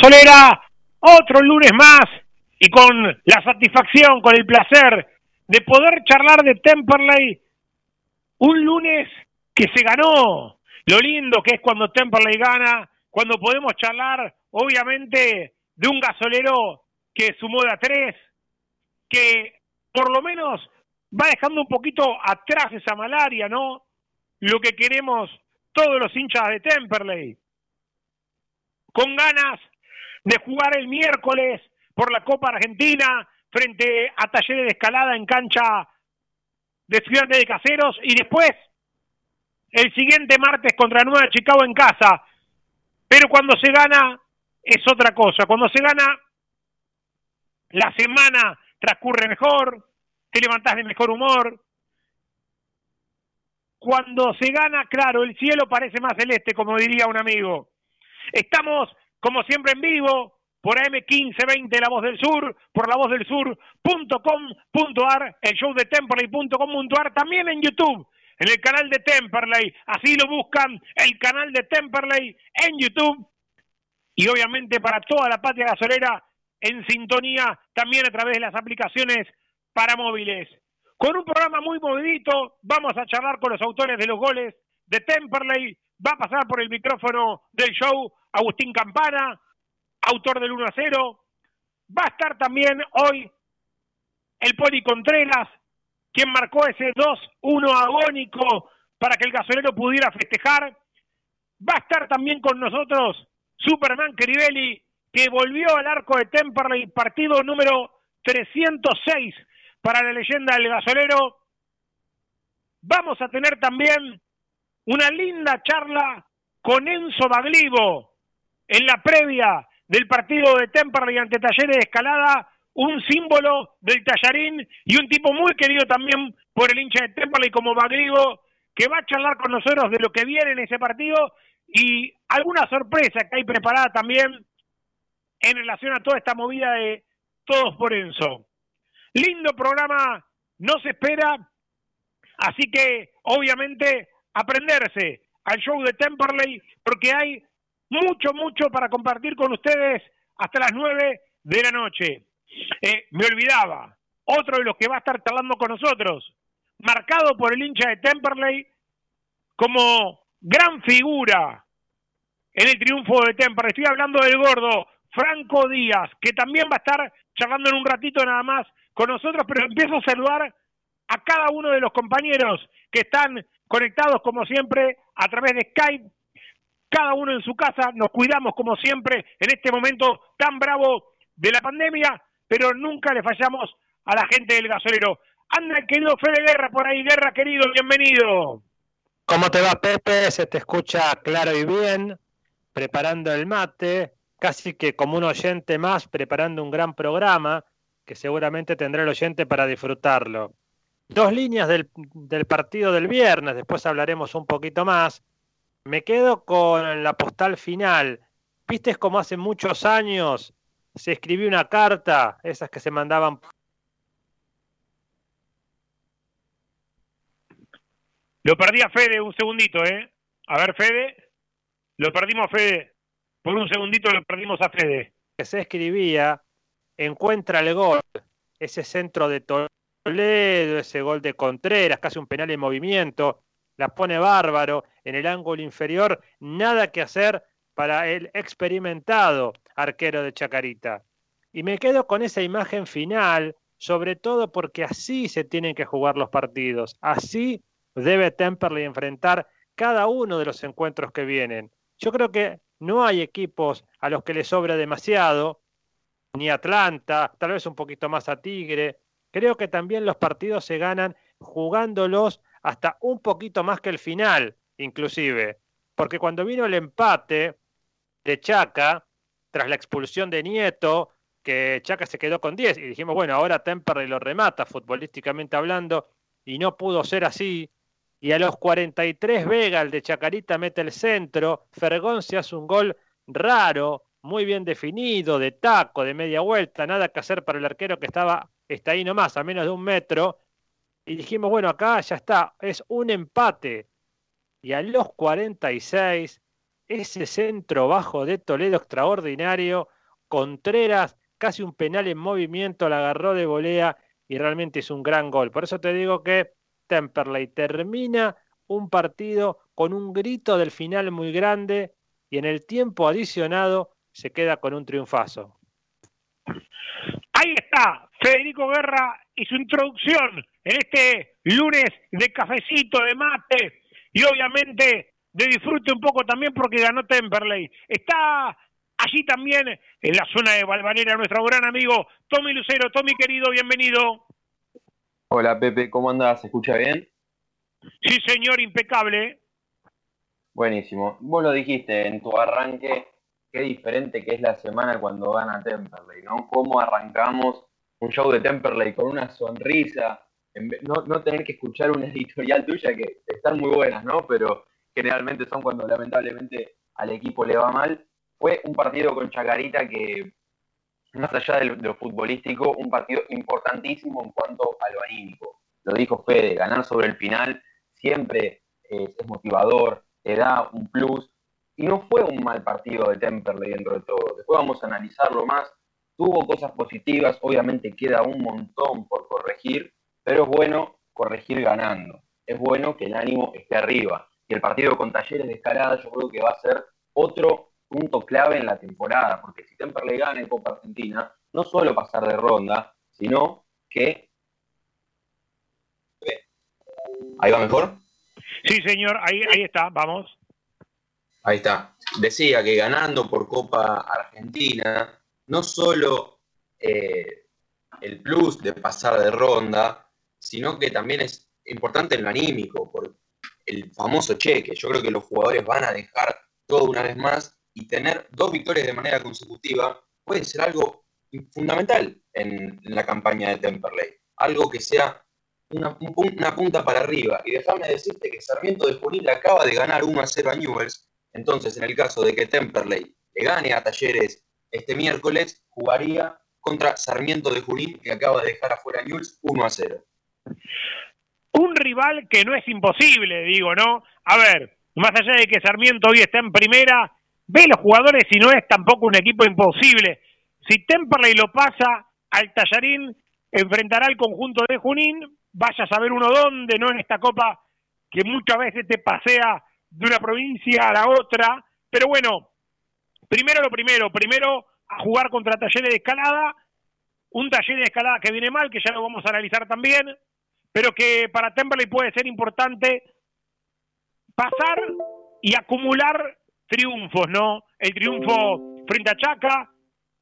gasolera. Otro lunes más y con la satisfacción, con el placer de poder charlar de Temperley. Un lunes que se ganó. Lo lindo que es cuando Temperley gana, cuando podemos charlar, obviamente, de un gasolero que sumó de a tres, que por lo menos va dejando un poquito atrás esa malaria, ¿no? Lo que queremos todos los hinchas de Temperley con ganas de jugar el miércoles por la Copa Argentina frente a Talleres de Escalada en cancha de Ciudad de Caseros y después el siguiente martes contra Nueva Chicago en casa. Pero cuando se gana es otra cosa. Cuando se gana la semana transcurre mejor, te levantás de mejor humor. Cuando se gana, claro, el cielo parece más celeste, como diría un amigo. Estamos, como siempre, en vivo por AM1520 La Voz del Sur, por la voz del sur.com.ar, el show de Temperley.com.ar, también en YouTube, en el canal de Temperley. Así lo buscan, el canal de Temperley en YouTube. Y obviamente para toda la patria gasolera en sintonía, también a través de las aplicaciones para móviles. Con un programa muy movidito, vamos a charlar con los autores de los goles de Temperley. Va a pasar por el micrófono del show Agustín Campana, autor del 1 a 0. Va a estar también hoy el Poli Contreras, quien marcó ese 2-1 agónico para que el gasolero pudiera festejar. Va a estar también con nosotros Superman Crivelli, que volvió al arco de Temperley, partido número 306 para la leyenda del gasolero. Vamos a tener también una linda charla con Enzo Baglivo en la previa del partido de Temperley ante Talleres de Escalada, un símbolo del tallarín y un tipo muy querido también por el hincha de Temperley como Baglivo, que va a charlar con nosotros de lo que viene en ese partido y alguna sorpresa que hay preparada también en relación a toda esta movida de Todos por Enzo. Lindo programa, no se espera, así que obviamente aprenderse al show de Temperley porque hay mucho, mucho para compartir con ustedes hasta las nueve de la noche. Eh, me olvidaba, otro de los que va a estar charlando con nosotros, marcado por el hincha de Temperley como gran figura en el triunfo de Temperley. Estoy hablando del gordo Franco Díaz, que también va a estar charlando en un ratito nada más con nosotros, pero empiezo a saludar a cada uno de los compañeros que están conectados como siempre a través de Skype, cada uno en su casa, nos cuidamos como siempre en este momento tan bravo de la pandemia, pero nunca le fallamos a la gente del gasolero. Anda el querido Fede Guerra por ahí, Guerra querido, bienvenido. ¿Cómo te va, Pepe? Se te escucha claro y bien, preparando el mate, casi que como un oyente más, preparando un gran programa que seguramente tendrá el oyente para disfrutarlo. Dos líneas del, del partido del viernes, después hablaremos un poquito más. Me quedo con la postal final. ¿Viste cómo hace muchos años se escribió una carta, esas que se mandaban Lo perdí a Fede un segundito, ¿eh? A ver, Fede. Lo perdimos a Fede. Por un segundito lo perdimos a Fede. Que se escribía, encuentra el gol. Ese centro de Toledo, ese gol de Contreras, casi un penal en movimiento. La pone bárbaro en el ángulo inferior. Nada que hacer para el experimentado arquero de Chacarita. Y me quedo con esa imagen final, sobre todo porque así se tienen que jugar los partidos. Así debe Temperley enfrentar cada uno de los encuentros que vienen. Yo creo que no hay equipos a los que les sobra demasiado, ni Atlanta, tal vez un poquito más a Tigre. Creo que también los partidos se ganan jugándolos hasta un poquito más que el final, inclusive. Porque cuando vino el empate de Chaca, tras la expulsión de Nieto, que Chaca se quedó con 10, y dijimos, bueno, ahora Temperley lo remata futbolísticamente hablando, y no pudo ser así, y a los 43 Vega, el de Chacarita, mete el centro. Fergón se hace un gol raro, muy bien definido, de taco, de media vuelta, nada que hacer para el arquero que estaba, está ahí nomás, a menos de un metro. Y dijimos, bueno, acá ya está, es un empate. Y a los 46, ese centro bajo de Toledo extraordinario, Contreras, casi un penal en movimiento, la agarró de volea y realmente es un gran gol. Por eso te digo que Temperley termina un partido con un grito del final muy grande y en el tiempo adicionado se queda con un triunfazo. Ahí está Federico Guerra y su introducción en este lunes de cafecito, de mate y obviamente de disfrute un poco también porque ganó Temperley. Está allí también en la zona de Valvanera nuestro gran amigo Tommy Lucero. Tommy querido, bienvenido. Hola Pepe, ¿cómo andas? ¿Se escucha bien? Sí, señor, impecable. Buenísimo. Vos lo dijiste en tu arranque, qué diferente que es la semana cuando gana Temperley, ¿no? Cómo arrancamos un show de Temperley con una sonrisa, no, no tener que escuchar una editorial tuya que están muy buenas, ¿no? Pero generalmente son cuando lamentablemente al equipo le va mal. Fue un partido con Chacarita que más allá de lo, futbolístico, un partido importantísimo en cuanto a lo anímico. Lo dijo Fede, ganar sobre el final siempre es, motivador, te da un plus. Y no fue un mal partido de Temperley dentro de todo. Después vamos a analizarlo más. Tuvo cosas positivas, obviamente queda un montón por corregir, pero es bueno corregir ganando. Es bueno que el ánimo esté arriba. Y el partido con Talleres de Escalada yo creo que va a ser otro punto clave en la temporada, porque si Temperley gana en Copa Argentina, no solo pasar de ronda, sino que... ¿Ahí va mejor? Sí, señor, ahí, ahí está, vamos. Ahí está. Decía que ganando por Copa Argentina, no solo eh, el plus de pasar de ronda, sino que también es importante en lo anímico, por el famoso cheque. Yo creo que los jugadores van a dejar todo una vez más y tener dos victorias de manera consecutiva puede ser algo fundamental en, la campaña de Temperley. Algo que sea una, punta para arriba. Y déjame decirte que Sarmiento de Junín acaba de ganar 1 a 0 a Newells. Entonces, en el caso de que Temperley le gane a Talleres este miércoles, jugaría contra Sarmiento de Junín, que acaba de dejar afuera a Newells 1 a 0. Un rival que no es imposible, digo, ¿no? A ver, más allá de que Sarmiento hoy está en primera, ve los jugadores y no es tampoco un equipo imposible. Si Temperley lo pasa al Tallarín, enfrentará al conjunto de Junín, vaya a saber uno dónde, no en esta copa que muchas veces te pasea de una provincia a la otra, pero bueno, primero lo primero, primero a jugar contra Talleres de Escalada, un taller de escalada que viene mal, que ya lo vamos a analizar también, pero que para Temperley puede ser importante pasar y acumular triunfos, ¿no? El triunfo frente a Chaca,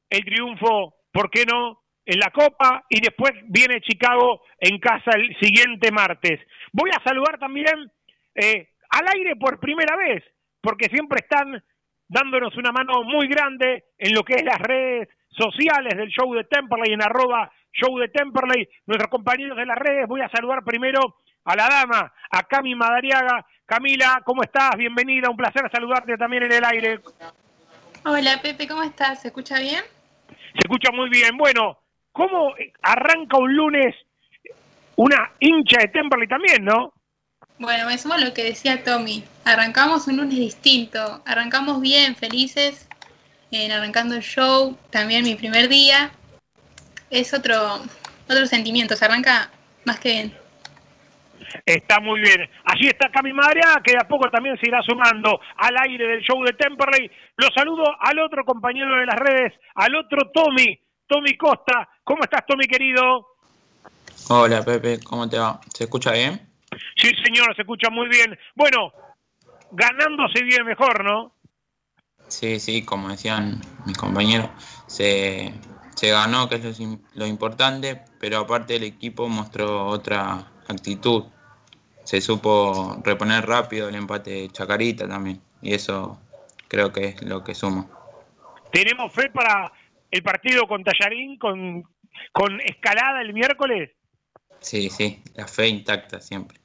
el triunfo, ¿por qué no? En la Copa y después viene Chicago en casa el siguiente martes. Voy a saludar también eh, al aire por primera vez, porque siempre están dándonos una mano muy grande en lo que es las redes sociales del show de Temperley, en arroba show de Temperley, nuestros compañeros de las redes. Voy a saludar primero a la dama, a Cami Madariaga. Camila, ¿cómo estás? Bienvenida, un placer saludarte también en el aire. Hola Pepe, ¿cómo estás? ¿Se escucha bien? Se escucha muy bien. Bueno, ¿cómo arranca un lunes una hincha de Temperley también, no? Bueno, me sumo a lo que decía Tommy. Arrancamos un lunes distinto. Arrancamos bien, felices, en arrancando el show. También mi primer día. Es otro, otro sentimiento. Se arranca más que bien. Está muy bien. Allí está Cami Madria, que de a poco también se irá sumando al aire del show de Temperley. Lo saludo al otro compañero de las redes, al otro Tommy, Tommy Costa. ¿Cómo estás, Tommy, querido? Hola, Pepe, ¿cómo te va? ¿Se escucha bien? Sí, señor, se escucha muy bien. Bueno, ganándose bien mejor, ¿no? Sí, sí, como decían mis compañeros, se, se ganó, que es lo, lo importante, pero aparte el equipo mostró otra actitud. Se supo reponer rápido el empate de Chacarita también, y eso creo que es lo que suma. ¿Tenemos fe para el partido con Tallarín, con, con Escalada el miércoles? Sí, sí, la fe intacta siempre.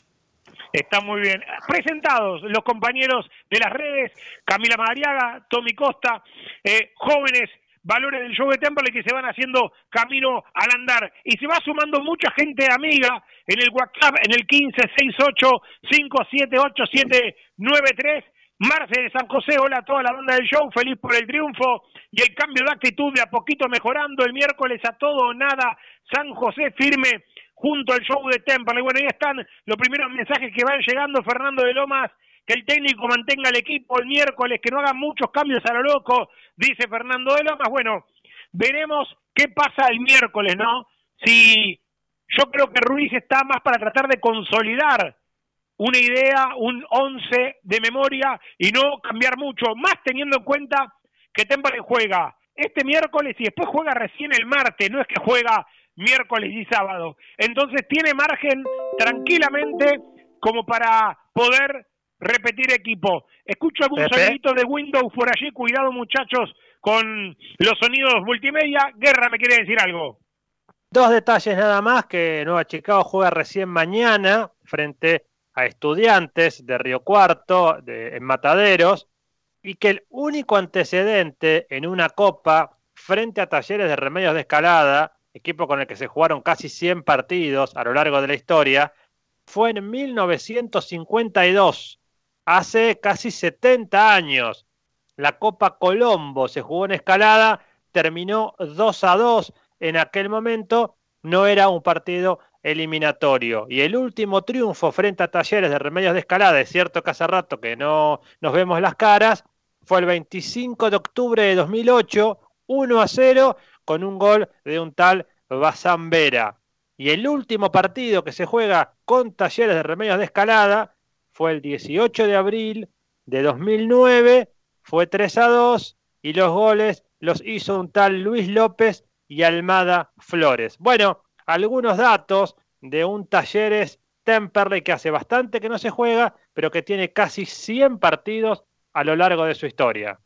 Está muy bien. Presentados los compañeros de las redes, Camila Madariaga, Tommy Costa, eh, jóvenes valores del show de Temple que se van haciendo camino al andar. Y se va sumando mucha gente amiga en el WhatsApp, en el 1568-578-793. Marce de San José, hola a toda la banda del show, feliz por el triunfo y el cambio de actitud de a poquito mejorando el miércoles a todo o nada. San José firme junto al show de Temple. Y bueno, ahí están los primeros mensajes que van llegando. Fernando de Lomas, que el técnico mantenga el equipo el miércoles, que no hagan muchos cambios a lo loco, dice Fernando de Lomas. Bueno, veremos qué pasa el miércoles, ¿no? Si yo creo que Ruiz está más para tratar de consolidar una idea, un once de memoria y no cambiar mucho, más teniendo en cuenta que Temple juega este miércoles y después juega recién el martes, no es que juega miércoles y sábado. Entonces tiene margen tranquilamente como para poder repetir equipo. Escucho algún sonidito de Windows por allí, cuidado muchachos con los sonidos multimedia. Guerra me quiere decir algo. Dos detalles nada más, que Nueva Chicago juega recién mañana frente a estudiantes de Río Cuarto, de, en Mataderos, y que el único antecedente en una copa frente a talleres de remedios de escalada, equipo con el que se jugaron casi 100 partidos a lo largo de la historia, fue en 1952, hace casi 70 años. La Copa Colombo se jugó en escalada, terminó 2 a 2 en aquel momento, no era un partido eliminatorio. Y el último triunfo frente a Talleres de Remedios de Escalada, es cierto que hace rato que no nos vemos las caras, fue el 25 de octubre de 2008, 1 a 0, con un gol de un tal Basambera. Y el último partido que se juega con Talleres de Remedios de Escalada fue el 18 de abril de 2009, fue 3 a 2 y los goles los hizo un tal Luis López y Almada Flores. Bueno, algunos datos de un Talleres Temperley que hace bastante que no se juega, pero que tiene casi 100 partidos a lo largo de su historia.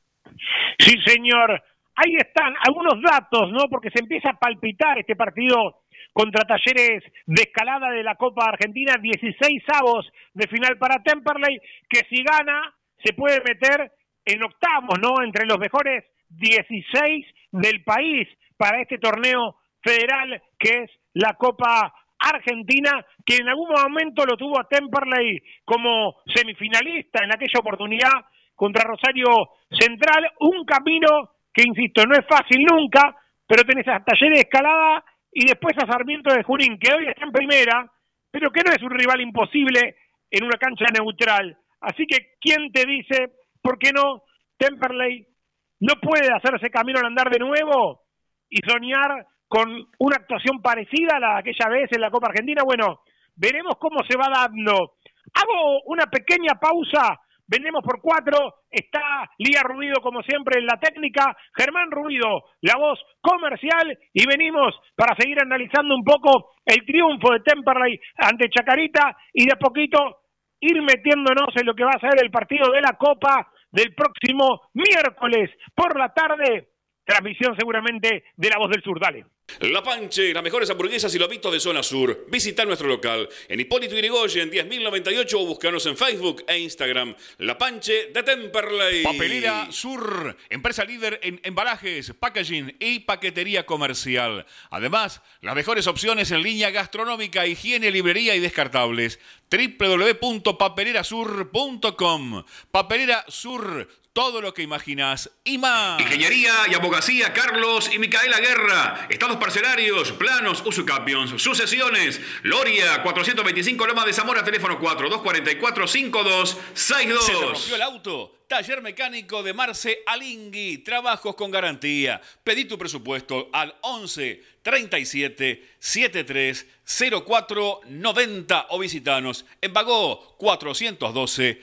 Sí, señor. Ahí están algunos datos, ¿no? Porque se empieza a palpitar este partido contra Talleres de escalada de la Copa Argentina, 16 avos de final para Temperley, que si gana se puede meter en octavos, ¿no? Entre los mejores 16 del país para este torneo federal que es la Copa Argentina, que en algún momento lo tuvo a Temperley como semifinalista en aquella oportunidad contra Rosario Central, un camino que, insisto, no es fácil nunca, pero tenés a Talleres de Escalada y después a Sarmiento de Junín, que hoy está en primera, pero que no es un rival imposible en una cancha neutral. Así que, ¿quién te dice, por qué no, Temperley no puede hacerse camino al andar de nuevo y soñar con una actuación parecida a la de aquella vez en la Copa Argentina? Bueno, veremos cómo se va dando. Hago una pequeña pausa vendemos por cuatro, está Lía Ruido como siempre en la técnica, Germán Ruido, la voz comercial, y venimos para seguir analizando un poco el triunfo de Temperley ante Chacarita y de a poquito ir metiéndonos en lo que va a ser el partido de la Copa del próximo miércoles por la tarde. Transmisión seguramente de La Voz del Sur. Dale. La Panche, las mejores hamburguesas y lobitos de zona sur. Visita nuestro local en Hipólito Yrigoyen 10.098 o búscanos en Facebook e Instagram. La Panche de Temperley. Papelera Sur, empresa líder en embalajes, packaging y paquetería comercial. Además, las mejores opciones en línea gastronómica, higiene, librería y descartables. www.papelerasur.com. Papelera Sur todo lo que imaginas y más. Ingeniería y abogacía Carlos y Micaela Guerra. Estados parcelarios, planos, usucapions, sucesiones. Loria, 425 Loma de Zamora, teléfono 4244-5262. ¿Se rompió el auto? Taller mecánico de Marce Alingui. Trabajos con garantía. Pedí tu presupuesto al 11 37 73 04 90 o visitanos en Bagó 412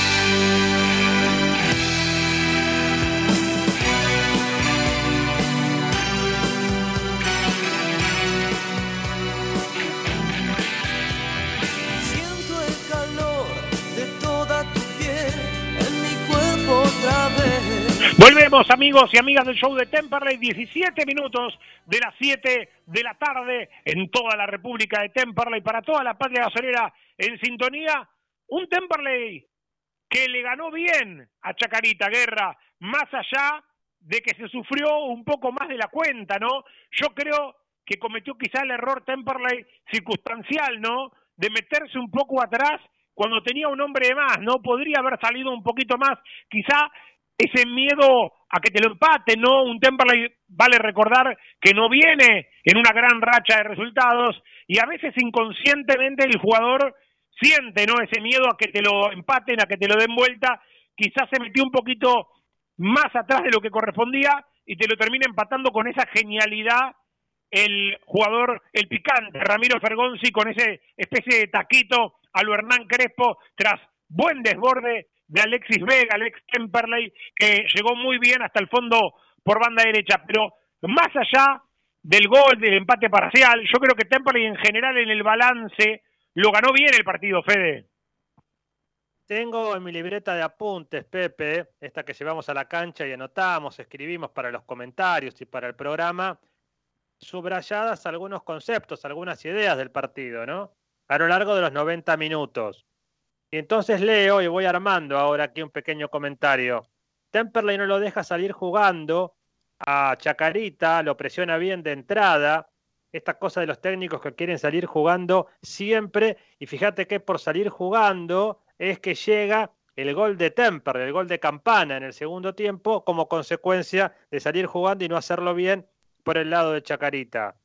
Volvemos amigos y amigas del show de Temperley, 17 minutos de las 7 de la tarde en toda la República de Temperley, para toda la patria gasolera en sintonía. Un Temperley que le ganó bien a Chacarita Guerra, más allá de que se sufrió un poco más de la cuenta, ¿no? Yo creo que cometió quizá el error Temperley circunstancial, ¿no? De meterse un poco atrás cuando tenía un hombre de más, ¿no? Podría haber salido un poquito más, quizá ese miedo a que te lo empate, ¿no? Un Temperley vale recordar que no viene en una gran racha de resultados y a veces inconscientemente el jugador siente, ¿no? Ese miedo a que te lo empaten, a que te lo den vuelta, quizás se metió un poquito más atrás de lo que correspondía y te lo termina empatando con esa genialidad el jugador, el picante, Ramiro Fergonzi, con ese especie de taquito a lo Hernán Crespo, tras buen desborde de Alexis Vega, Alex Temperley, que llegó muy bien hasta el fondo por banda derecha. Pero más allá del gol, del empate parcial, yo creo que Temperley en general en el balance lo ganó bien el partido, Fede. Tengo en mi libreta de apuntes, Pepe, esta que llevamos a la cancha y anotamos, escribimos para los comentarios y para el programa, subrayadas algunos conceptos, algunas ideas del partido, ¿no? A lo largo de los 90 minutos. Y entonces leo y voy armando ahora aquí un pequeño comentario. Temperley no lo deja salir jugando a Chacarita, lo presiona bien de entrada. Esta cosa de los técnicos que quieren salir jugando siempre. Y fíjate que por salir jugando es que llega el gol de Temperley, el gol de Campana en el segundo tiempo, como consecuencia de salir jugando y no hacerlo bien por el lado de Chacarita.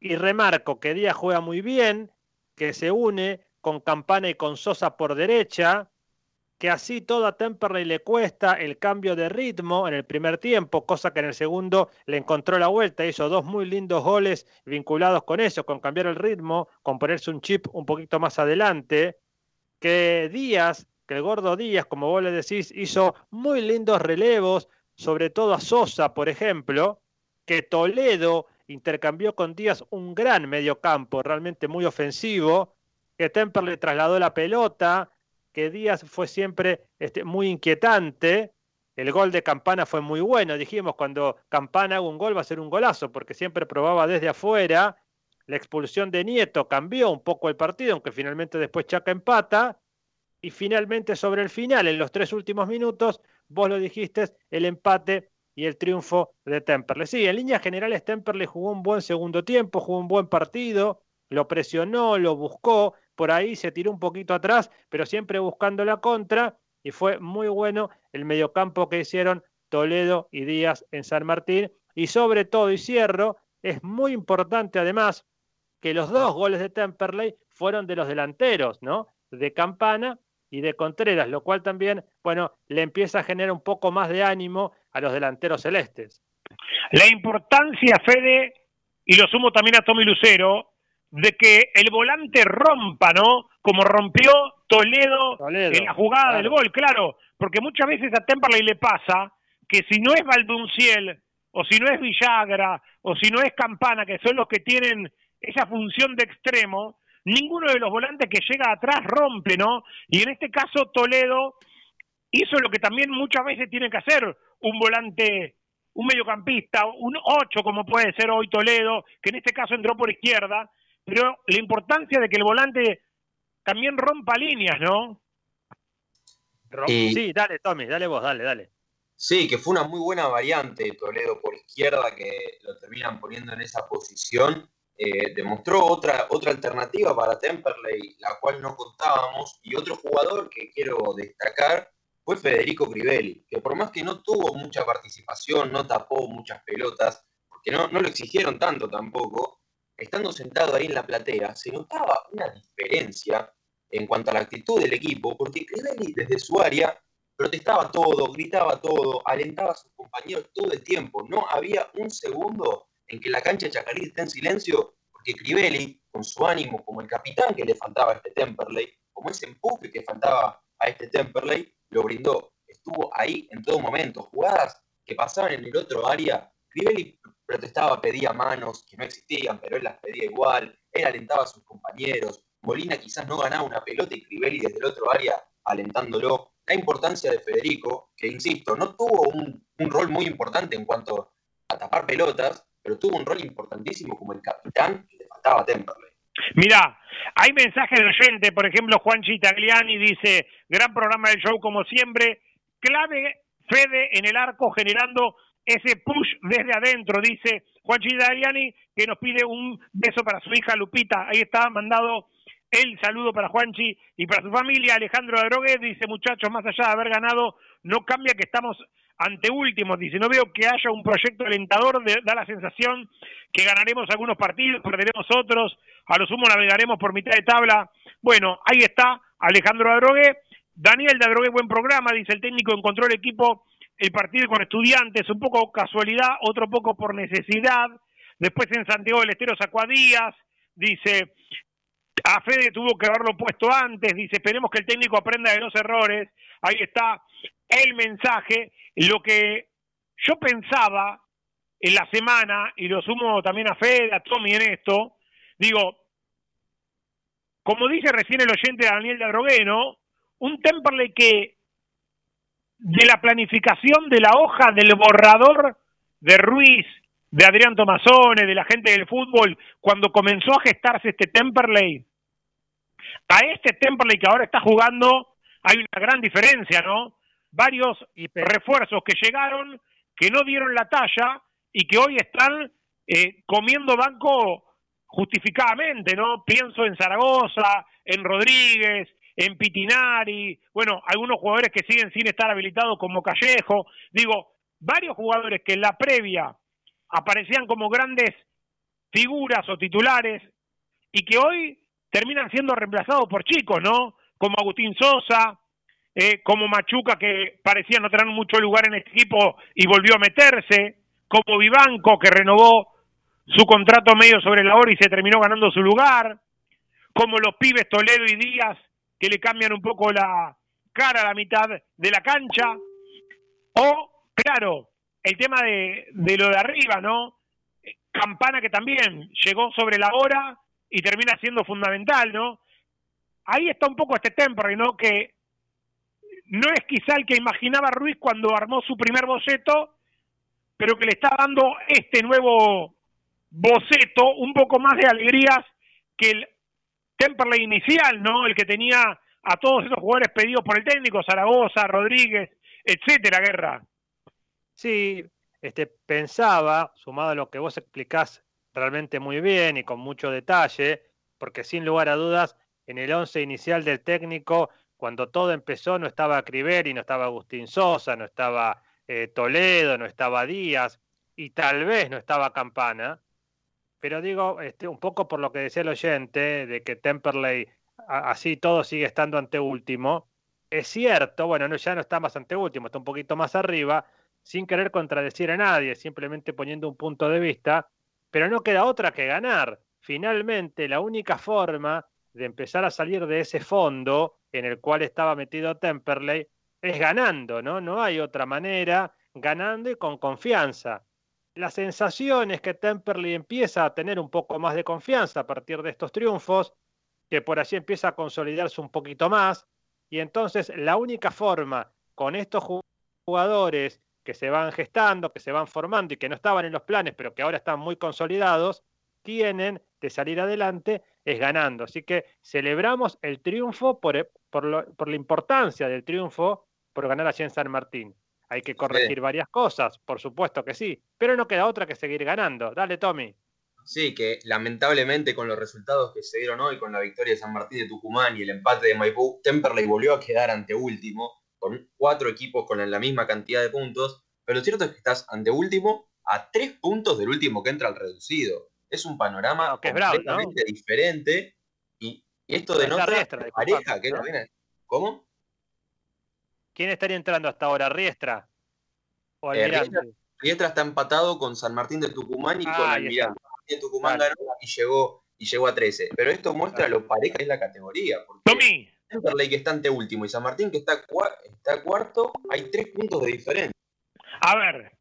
Y remarco que Díaz juega muy bien, que se une con Campana y con Sosa por derecha, que así todo a Temperley le cuesta el cambio de ritmo en el primer tiempo, cosa que en el segundo le encontró la vuelta, hizo dos muy lindos goles vinculados con eso, con cambiar el ritmo, con ponerse un chip un poquito más adelante, que Díaz, que el gordo Díaz, como vos le decís, hizo muy lindos relevos, sobre todo a Sosa, por ejemplo, que Toledo intercambió con Díaz un gran mediocampo, realmente muy ofensivo, que Temperley trasladó la pelota, que Díaz fue siempre este, muy inquietante. El gol de Campana fue muy bueno. Dijimos, cuando Campana haga un gol va a ser un golazo, porque siempre probaba desde afuera. La expulsión de Nieto cambió un poco el partido, aunque finalmente después Chaca empata. Y finalmente sobre el final, en los tres últimos minutos, vos lo dijiste, el empate y el triunfo de Temperley. Sí, en líneas generales Temperley jugó un buen segundo tiempo, jugó un buen partido, lo presionó, lo buscó, por ahí se tiró un poquito atrás, pero siempre buscando la contra y fue muy bueno el mediocampo que hicieron Toledo y Díaz en San Martín y sobre todo, y cierro, es muy importante además que los dos goles de Temperley fueron de los delanteros, ¿no? De Campana y de Contreras, lo cual también, bueno, le empieza a generar un poco más de ánimo a los delanteros celestes. La importancia, Fede, y lo sumo también a Tommy Lucero, de que el volante rompa, ¿no? Como rompió Toledo, Toledo, en la jugada claro. del gol, claro, porque muchas veces a Temperley le pasa que que si no es Valdunciel, o si no es Villagra, o si no es Campana, que son los que tienen esa función de extremo, ninguno de los volantes que llega atrás rompe, ¿no? Y en este caso Toledo hizo lo que también muchas veces tiene que hacer un volante, un mediocampista, un 8 como puede ser hoy Toledo, que en este caso entró por izquierda, pero la importancia de que el volante también rompa líneas, ¿no? Sí, dale, Tommy, dale vos, dale, dale. Sí, que fue una muy buena variante Toledo por izquierda que lo terminan poniendo en esa posición. Eh, demostró otra, otra alternativa para Temperley, la cual no contábamos. Y otro jugador que quiero destacar fue Federico Crivelli, que por más que no tuvo mucha participación, no tapó muchas pelotas, porque no, no lo exigieron tanto tampoco, estando sentado ahí en la platea, se notaba una diferencia en cuanto a la actitud del equipo, porque Crivelli desde su área protestaba todo, gritaba todo, alentaba a sus compañeros todo el tiempo. No había un segundo en que la cancha de Chacarita esté en silencio, porque Crivelli, con su ánimo como el capitán que le faltaba a este Temperley, como ese empuje que faltaba a este Temperley, lo brindó. Estuvo ahí en todo momento. Jugadas que pasaban en el otro área, Crivelli protestaba, pedía manos que no existían, pero él las pedía igual. Él alentaba a sus compañeros. Molina quizás no ganaba una pelota y Crivelli desde el otro área alentándolo. La importancia de Federico, que insisto, no tuvo un, rol muy importante en cuanto a tapar pelotas, pero tuvo un rol importantísimo como el capitán que le faltaba a Temperley. Mirá, hay mensajes de oyente, por ejemplo, Juan Chitagliani dice, gran programa del show como siempre, clave Fede en el arco generando ese push desde adentro, dice Juan Chitagliani, que nos pide un beso para su hija Lupita, ahí está mandado el saludo para Juanchi y para su familia. Alejandro Adroguez dice, muchachos, más allá de haber ganado, no cambia que estamos ante últimos. Dice, no veo que haya un proyecto alentador, da la sensación que ganaremos algunos partidos, perderemos otros, a lo sumo navegaremos por mitad de tabla. Bueno, ahí está Alejandro Adrogué. Daniel de Adrogué, buen programa, dice el técnico, encontró el equipo el partido con estudiantes, un poco casualidad, otro poco por necesidad. Después en Santiago del Estero sacó a Díaz, dice, a Fede tuvo que haberlo puesto antes, dice, esperemos que el técnico aprenda de los errores. Ahí está el mensaje. Lo que yo pensaba en la semana, y lo sumo también a Fede, a Tommy en esto, digo, como dice recién el oyente Daniel de Adrogueno, un Temperley que de la planificación de la hoja del borrador de Ruiz, de Adrián Tomazone, de la gente del fútbol, cuando comenzó a gestarse este Temperley, a este Temperley que ahora está jugando, hay una gran diferencia, ¿no? Varios refuerzos que llegaron, que no dieron la talla y que hoy están eh, comiendo banco justificadamente, ¿no? Pienso en Zaragoza, en Rodríguez, en Pitinari, bueno, algunos jugadores que siguen sin estar habilitados como Callejo, digo, varios jugadores que en la previa aparecían como grandes figuras o titulares y que hoy terminan siendo reemplazados por chicos, ¿no? Como Agustín Sosa, eh, como Machuca, que parecía no tener mucho lugar en este equipo y volvió a meterse, como Vivanco, que renovó su contrato medio sobre la hora y se terminó ganando su lugar, como los pibes Toledo y Díaz, que le cambian un poco la cara a la mitad de la cancha, o, claro, el tema de, lo de arriba, ¿no? Campana que también llegó sobre la hora y termina siendo fundamental, ¿no? Ahí está un poco este temporary, ¿no? Que no es quizá el que imaginaba Ruiz cuando armó su primer boceto, pero que le está dando este nuevo boceto un poco más de alegrías que el Temperley inicial, ¿no? El que tenía a todos esos jugadores pedidos por el técnico, Zaragoza, Rodríguez, etcétera, Guerra. Sí, este, pensaba, sumado a lo que vos explicás realmente muy bien y con mucho detalle, porque sin lugar a dudas, en el once inicial del técnico, cuando todo empezó, no estaba Criberi, no estaba Agustín Sosa, no estaba eh, Toledo, no estaba Díaz, y tal vez no estaba Campana, pero digo, este, un poco por lo que decía el oyente, de que Temperley así todo sigue estando ante último, es cierto, bueno, no, ya no está más ante último, está un poquito más arriba, sin querer contradecir a nadie, simplemente poniendo un punto de vista, pero no queda otra que ganar. Finalmente, la única forma de empezar a salir de ese fondo en el cual estaba metido Temperley es ganando, ¿no? No hay otra manera. ganando y con confianza. La sensación es que Temperley empieza a tener un poco más de confianza a partir de estos triunfos, que por allí empieza a consolidarse un poquito más, y entonces la única forma con estos jugadores que se van gestando, que se van formando y que no estaban en los planes, pero que ahora están muy consolidados, tienen de salir adelante es ganando. Así que celebramos el triunfo por, por, la importancia del triunfo por ganar allí en San Martín. Hay que corregir varias cosas, por supuesto que sí, pero no queda otra que seguir ganando. Dale, Tommy. Sí, que lamentablemente con los resultados que se dieron hoy, con la victoria de San Martín de Tucumán y el empate de Maipú, Temperley volvió a quedar ante último, con cuatro equipos con la misma cantidad de puntos, pero lo cierto es que estás ante último a tres puntos del último que entra al reducido. Es un panorama completamente diferente y, esto denota Riestra, pareja que no viene. ¿Cómo? ¿Quién estaría entrando hasta ahora? ¿Riestra? ¿O eh, Riestra, está empatado con San Martín de Tucumán y con ah, Almirante. de Tucumán ganó y llegó, y llegó a 13. Pero esto muestra lo pareja que es la categoría. Porque Temperley que está ante último y San Martín que está, está cuarto, hay tres puntos de diferencia. A ver,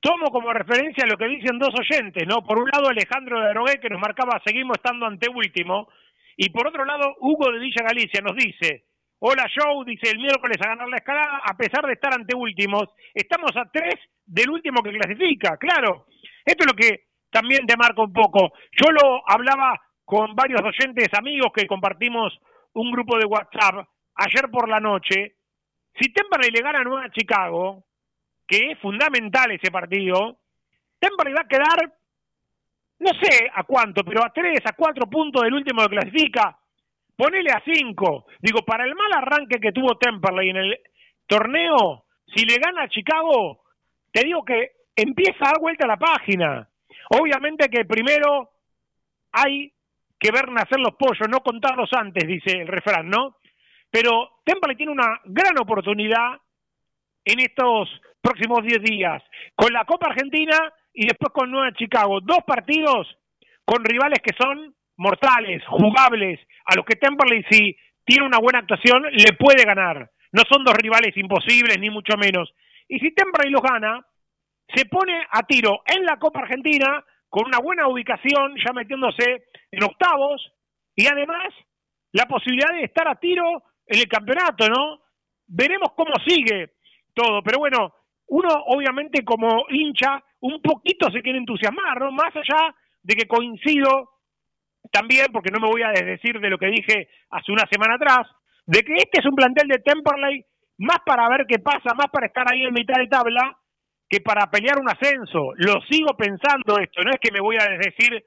tomo como referencia lo que dicen dos oyentes, ¿no? Por un lado Alejandro de Rogué que nos marcaba seguimos estando ante último y por otro lado Hugo de Villa Galicia nos dice, hola Joe, dice el miércoles a ganar la escalada, a pesar de estar ante últimos, estamos a tres del último que clasifica, claro. Esto es lo que también te marca un poco. Yo lo hablaba con varios oyentes amigos que compartimos un grupo de WhatsApp ayer por la noche. Si Temperley le gana a Nueva Chicago, que es fundamental ese partido, Temperley va a quedar, no sé a cuánto, pero a tres, a cuatro puntos del último que clasifica. Ponele a cinco. Digo, para el mal arranque que tuvo Temperley en el torneo, si le gana a Chicago, te digo que empieza a dar vuelta la página. Obviamente que primero hay que ver nacer los pollos, no contarlos antes, dice el refrán, ¿no? Pero Temperley tiene una gran oportunidad en estos próximos 10 días, con la Copa Argentina y después con Nueva Chicago. Dos partidos con rivales que son mortales, jugables, a los que Temperley si tiene una buena actuación le puede ganar. No son dos rivales imposibles, ni mucho menos. Y si Temperley los gana, se pone a tiro en la Copa Argentina con una buena ubicación, ya metiéndose en octavos, y además la posibilidad de estar a tiro en el campeonato, ¿no? Veremos cómo sigue todo, pero bueno, uno obviamente como hincha un poquito se quiere entusiasmar, ¿no? Más allá de que coincido también, porque no me voy a desdecir de lo que dije hace una semana atrás, de que este es un plantel de Temperley más para ver qué pasa, más para estar ahí en mitad de tabla, que para pelear un ascenso. Lo sigo pensando esto, no es que me voy a desdecir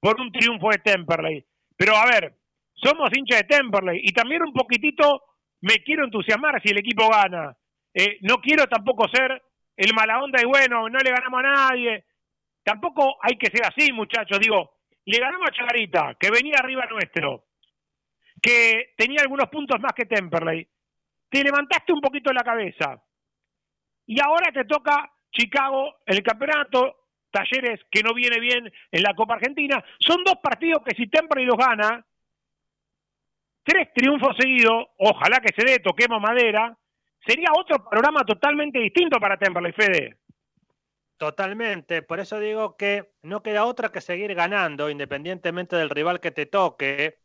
por un triunfo de Temperley. Pero a ver, somos hinchas de Temperley y también un poquitito me quiero entusiasmar si el equipo gana. Eh, no quiero tampoco ser el mala onda y bueno, no le ganamos a nadie. Tampoco hay que ser así, muchachos. Digo, le ganamos a Chagarita, que venía arriba nuestro, que tenía algunos puntos más que Temperley. Te levantaste un poquito la cabeza. Y ahora te toca Chicago el campeonato, Talleres que no viene bien en la Copa Argentina. Son dos partidos que si Temperley los gana, tres triunfos seguidos, ojalá que se dé, toquemos madera, sería otro programa totalmente distinto para Temperley, Fede. Totalmente, por eso digo que no queda otra que seguir ganando, independientemente del rival que te toque.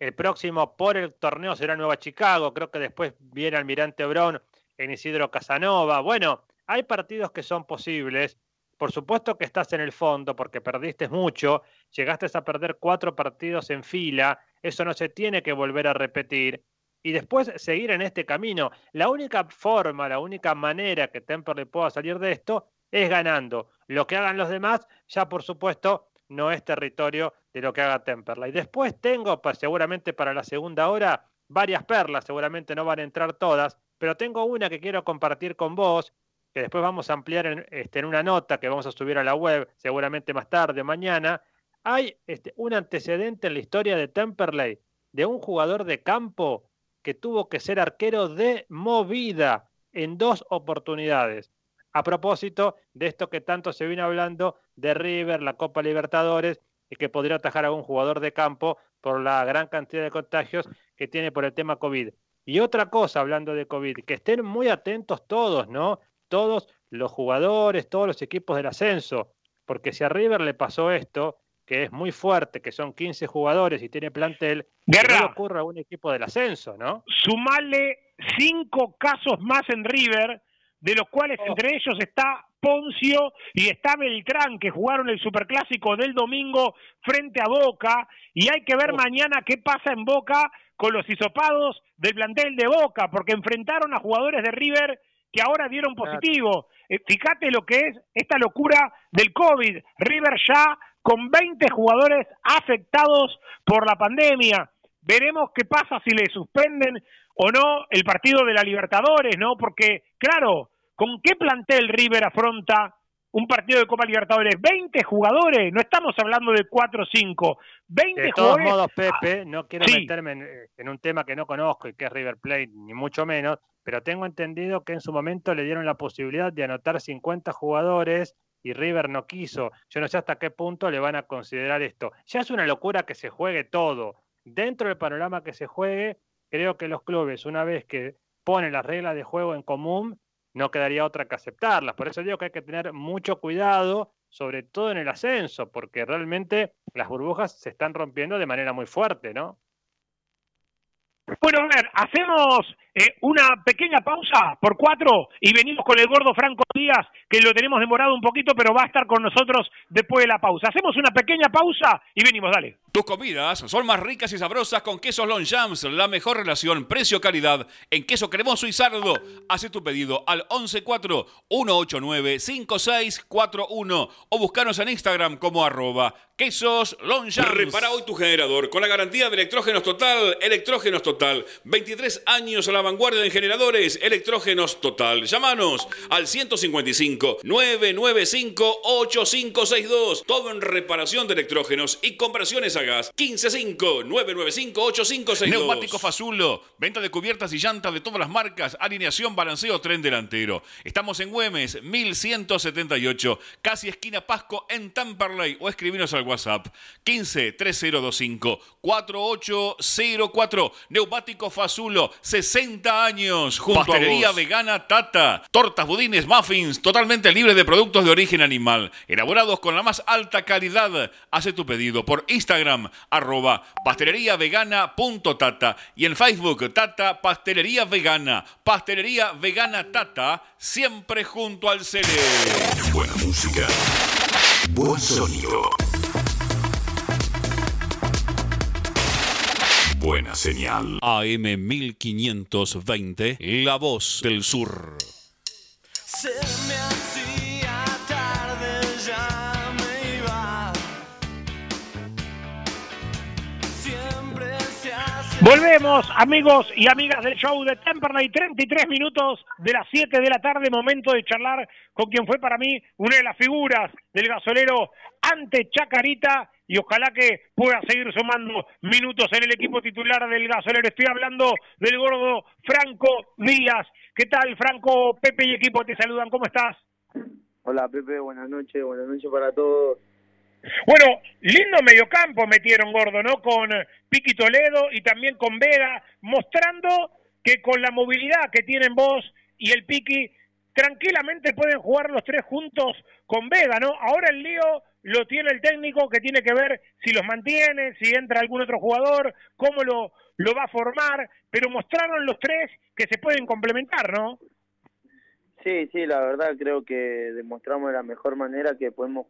El próximo por el torneo será Nueva Chicago, creo que después viene Almirante Brown en Isidro Casanova. Bueno, hay partidos que son posibles. Por supuesto que estás en el fondo porque perdiste mucho, llegaste a perder cuatro partidos en fila, eso no se tiene que volver a repetir y después seguir en este camino. La única forma, la única manera que Temperley pueda salir de esto es ganando. Lo que hagan los demás, ya por supuesto, no es territorio de lo que haga Temperley. Después tengo, seguramente para la segunda hora, varias perlas, seguramente no van a entrar todas, pero tengo una que quiero compartir con vos, que después vamos a ampliar en, este, en una nota que vamos a subir a la web, seguramente más tarde, mañana. Hay este, un antecedente en la historia de Temperley de un jugador de campo que tuvo que ser arquero de movida en dos oportunidades. A propósito de esto que tanto se viene hablando de River, la Copa Libertadores, y que podría atajar a un jugador de campo por la gran cantidad de contagios que tiene por el tema COVID. Y otra cosa, hablando de COVID, que estén muy atentos todos, ¿no? Todos los jugadores, todos los equipos del ascenso, porque si a River le pasó esto, que es muy fuerte, que son 15 jugadores y tiene plantel, Guerra. no le ocurre a un equipo del ascenso, ¿no? Sumale cinco casos más en River, de los cuales entre ellos está Poncio y está Beltrán, que jugaron el superclásico del domingo frente a Boca, y hay que ver mañana qué pasa en Boca con los hisopados del plantel de Boca, porque enfrentaron a jugadores de River que ahora dieron positivo. Eh, fíjate lo que es esta locura del COVID. River ya con 20 jugadores afectados por la pandemia. Veremos qué pasa si le suspenden o no el partido de la Libertadores, ¿no? Porque, claro, ¿con qué plantel River afronta un partido de Copa Libertadores? 20 jugadores, no estamos hablando de 4 o 5. 20 De todos jugadores. modos, Pepe, no quiero sí. meterme en, en un tema que no conozco y que es River Plate, ni mucho menos, pero tengo entendido que en su momento le dieron la posibilidad de anotar 50 jugadores y River no quiso. Yo no sé hasta qué punto le van a considerar esto. Ya es una locura que se juegue todo. Dentro del panorama que se juegue, creo que los clubes, una vez que ponen las reglas de juego en común, no quedaría otra que aceptarlas. Por eso digo que hay que tener mucho cuidado, sobre todo en el ascenso, porque realmente las burbujas se están rompiendo de manera muy fuerte, ¿no? Bueno, a ver, hacemos eh, una pequeña pausa por cuatro y venimos con el gordo Franco Díaz, que lo tenemos demorado un poquito, pero va a estar con nosotros después de la pausa. Hacemos una pequeña pausa y venimos, dale. Tus comidas son más ricas y sabrosas con quesos Longchamps, la mejor relación precio-calidad en queso cremoso y sardo. Haz tu pedido al 114-189-5641 o buscanos en Instagram como arroba quesos Longchamps. Repara hoy tu generador con la garantía de Electrógenos Total. Electrógenos Total. 23 años a la vanguardia en generadores. Electrógenos Total. Llámanos al 155-995-8562. Todo en reparación de electrógenos y conversiones a gas. 155-995-8562. Neumático Fazulo, venta de cubiertas y llantas de todas las marcas, alineación, balanceo, tren delantero. Estamos en Güemes, 1178, casi esquina Pasco en Tamperley o escribinos al WhatsApp 15 3025 4804. Neumático Fazulo, 60 años, junto a Pastelería vos. Vegana Tata. Tortas, budines, muffins, totalmente libres de productos de origen animal, elaborados con la más alta calidad. Hace tu pedido por Instagram, arroba pasteleriavegana.tata y en Facebook, Tata Pastelería Vegana. Pastelería Vegana Tata, siempre junto al Cele. Buena música. Buen sonido. Buena señal. AM 1520, La Voz del Sur. Se me hacía tarde, ya me iba. Siempre se hace. Volvemos, amigos y amigas del show de Temperley, 33 minutos de las 7 de la tarde, momento de charlar con quien fue para mí una de las figuras del gasolero ante Chacarita y ojalá que pueda seguir sumando minutos en el equipo titular del gasolero. Estoy hablando del gordo Franco Díaz. ¿Qué tal, Franco? Pepe y equipo te saludan, ¿cómo estás? Hola Pepe, buenas noches, buenas noches para todos. Bueno, lindo mediocampo metieron gordo, ¿no? Con Piqui Toledo y también con Vega, mostrando que con la movilidad que tienen vos y el Piqui, tranquilamente pueden jugar los tres juntos con Vega, ¿no? Ahora el lío lo tiene el técnico que tiene que ver si los mantiene, si entra algún otro jugador, cómo lo, lo va a formar, pero mostraron los tres que se pueden complementar, ¿no? Sí, sí, la verdad creo que demostramos de la mejor manera que podemos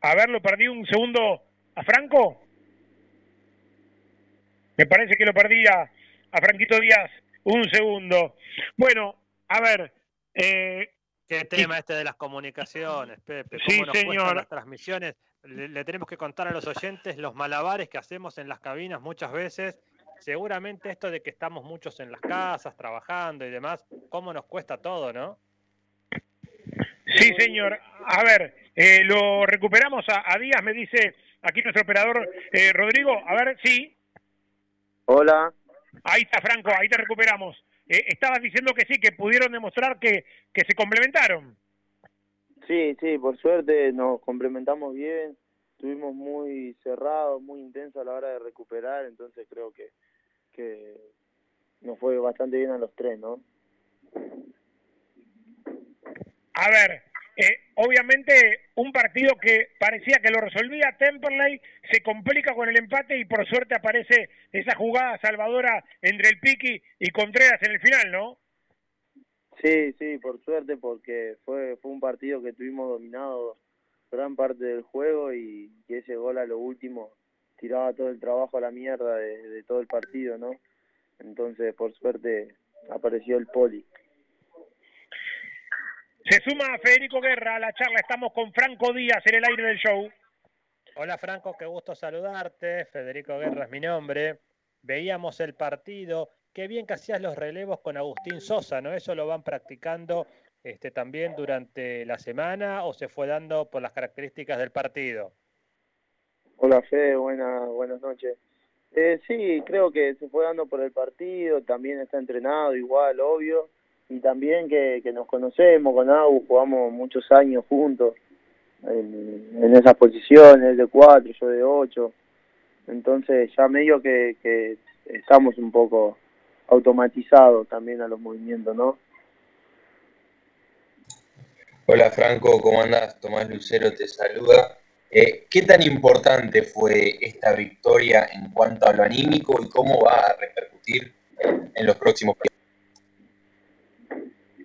A ver, lo perdí un segundo a Franco. Me parece que lo perdí a, a Franquito Díaz un segundo. Bueno, a ver. Eh, Qué tema este de las comunicaciones, Pepe. ¿Cómo Sí, nos señor. las transmisiones? Le, le tenemos que contar a los oyentes los malabares que hacemos en las cabinas muchas veces. Seguramente esto de que estamos muchos en las casas, trabajando y demás, cómo nos cuesta todo, ¿no? sí, señor. A ver, eh, lo recuperamos a, a Díaz, me dice aquí nuestro operador eh, Rodrigo. A ver, sí. Hola. Ahí está, Franco, ahí te recuperamos. Eh, estabas diciendo que sí, que pudieron demostrar que, que se complementaron. Sí, sí, por suerte nos complementamos bien, estuvimos muy cerrados, muy intensos a la hora de recuperar, entonces creo que, que nos fue bastante bien a los tres, ¿no? A ver, eh, obviamente un partido que parecía que lo resolvía Temperley se complica con el empate y por suerte aparece esa jugada salvadora entre el Piqui y Contreras en el final, ¿no? Sí, sí, por suerte, porque fue, fue un partido que tuvimos dominado gran parte del juego y, ese gol a lo último tiraba todo el trabajo a la mierda de, de todo el partido, ¿no? Entonces, por suerte, apareció el poli. Se suma Federico Guerra a la charla. Estamos con Franco Díaz en el aire del show. Hola Franco, qué gusto saludarte. Federico Guerra es mi nombre. Veíamos el partido. Qué bien que hacías los relevos con Agustín Sosa, ¿no? Eso lo van practicando este, también durante la semana o se fue dando por las características del partido. Hola Fede, buena, buenas noches. Eh, sí, creo que se fue dando por el partido, también está entrenado igual, obvio, y también que, que nos conocemos con Agus, jugamos muchos años juntos en, en esas posiciones, él de cuatro, yo de ocho, entonces ya medio que, que estamos un poco automatizados también a los movimientos, ¿no? Hola Franco, ¿cómo andás? Tomás Lucero te saluda. Eh, ¿Qué tan importante fue esta victoria en cuanto a lo anímico y cómo va a repercutir en los próximos?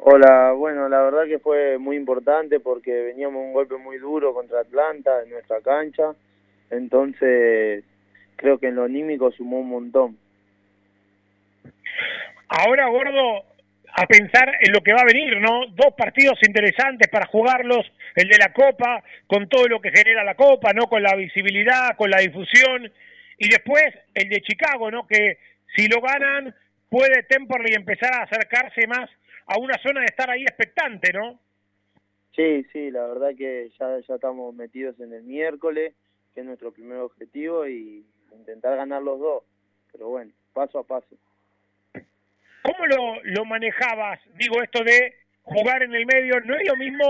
Hola, bueno, la verdad que fue muy importante porque veníamos un golpe muy duro contra Atlanta en nuestra cancha, entonces creo que en lo anímico sumó un montón. Ahora, Gordo, a pensar en lo que va a venir, ¿no? Dos partidos interesantes para jugarlos, el de la Copa, con todo lo que genera la Copa, ¿no? Con la visibilidad, con la difusión, y después el de Chicago, ¿no? Que si lo ganan, puede Temperley empezar a acercarse más a una zona de estar ahí expectante, ¿no? Sí, sí, la verdad que ya, ya estamos metidos en el miércoles, que es nuestro primer objetivo, y intentar ganar los dos, pero bueno, paso a paso. ¿Cómo lo, lo manejabas? Digo, esto de jugar en el medio, ¿no es lo mismo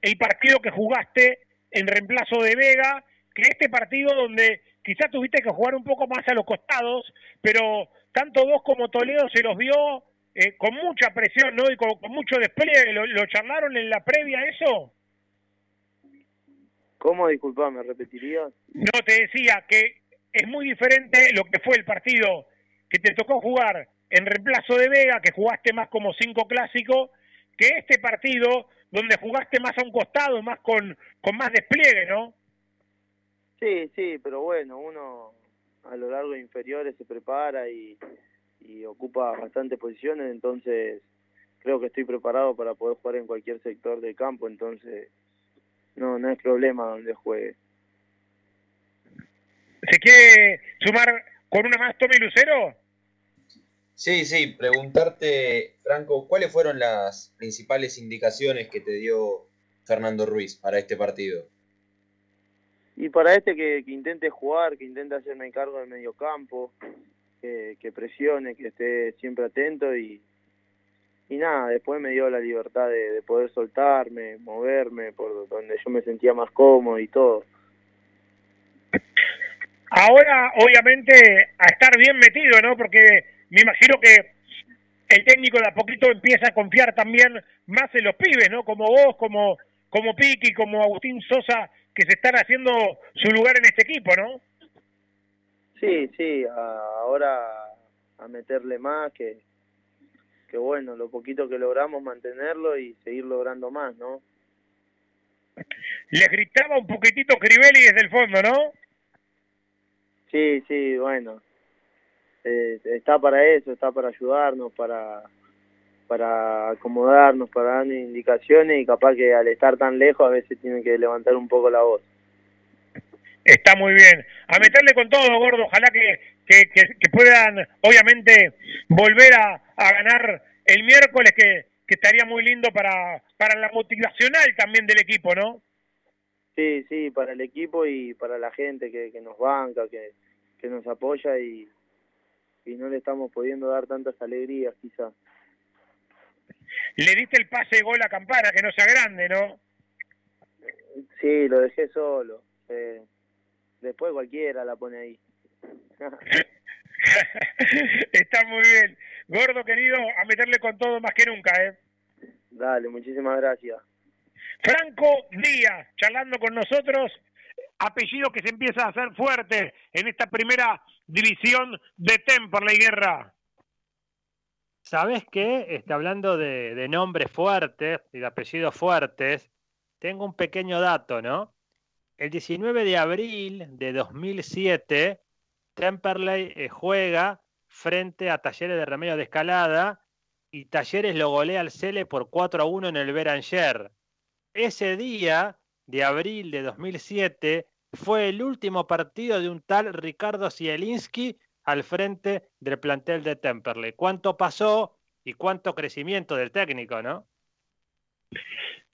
el partido que jugaste en reemplazo de Vega que este partido donde quizás tuviste que jugar un poco más a los costados, pero tanto vos como Toledo se los vio eh, con mucha presión, ¿no? Y con, con mucho despliegue. ¿Lo, ¿Lo charlaron en la previa eso? ¿Cómo? Disculpa, ¿me repetirías? No, te decía que es muy diferente lo que fue el partido que te tocó jugar en reemplazo de Vega, que jugaste más como cinco clásico, que este partido donde jugaste más a un costado, más con, con más despliegue, ¿no? Sí, sí, pero bueno, uno a lo largo de inferiores se prepara y, y ocupa bastantes posiciones, entonces creo que estoy preparado para poder jugar en cualquier sector del campo, entonces no, no es problema donde juegue. ¿Se quiere sumar con una más Tommy Lucero? Sí, sí, preguntarte, Franco, ¿cuáles fueron las principales indicaciones que te dio Fernando Ruiz para este partido? Y para este que, que intente jugar, que intente hacerme cargo del medio campo, que, presione, que esté siempre atento y, y nada, después me dio la libertad de, de poder soltarme, moverme por donde yo me sentía más cómodo y todo. Ahora, obviamente, a estar bien metido, ¿no? Porque me imagino que el técnico de a poquito empieza a confiar también más en los pibes, ¿no? Como vos, como, como Piqui, como Agustín Sosa, que se están haciendo su lugar en este equipo, ¿no? Sí, sí, a- ahora a meterle más, que, que bueno, lo poquito que logramos mantenerlo y seguir logrando más, ¿no? Les gritaba un poquitito Crivelli desde el fondo, ¿no? Sí, sí, bueno, eh, está para eso, está para ayudarnos, para para acomodarnos, para dar indicaciones y capaz que al estar tan lejos a veces tienen que levantar un poco la voz. Está muy bien. A meterle con todo, gordo. Ojalá que, que, que- que puedan, obviamente, volver a, a ganar el miércoles, que, que estaría muy lindo para, para la motivacional también del equipo, ¿no? Sí, sí, para el equipo y para la gente que, que nos banca, que, que nos apoya y, y no le estamos pudiendo dar tantas alegrías quizás. Le diste el pase de gol a Campana, que no sea grande, ¿no? Sí, lo dejé solo. Eh, después cualquiera la pone ahí. Está muy bien. Gordo querido, a meterle con todo más que nunca, ¿eh? Dale, muchísimas gracias. Franco Díaz, charlando con nosotros, apellido que se empieza a hacer fuerte en esta primera división de Temperley Guerra. ¿Sabes qué? Está hablando de, de nombres fuertes y de apellidos fuertes. Tengo un pequeño dato, ¿no? El 19 de abril de 2007, Temperley eh, juega frente a Talleres de Remedio de Escalada y Talleres lo golea al Cele por 4 a 1 en el Beranger. Ese día de abril de 2007 fue el último partido de un tal Ricardo Zielinski al frente del plantel de Temperley. ¿Cuánto pasó y cuánto crecimiento del técnico, no?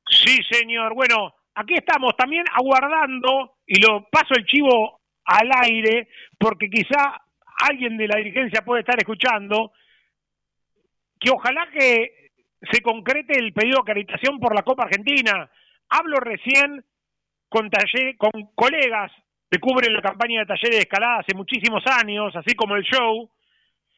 Sí, señor. Bueno, aquí estamos también aguardando, y lo paso el chivo al aire, porque quizá alguien de la dirigencia puede estar escuchando, que ojalá que se concrete el pedido de acreditación por la Copa Argentina. Hablo recién con, taller, con colegas que cubren la campaña de talleres de escalada hace muchísimos años, así como el show,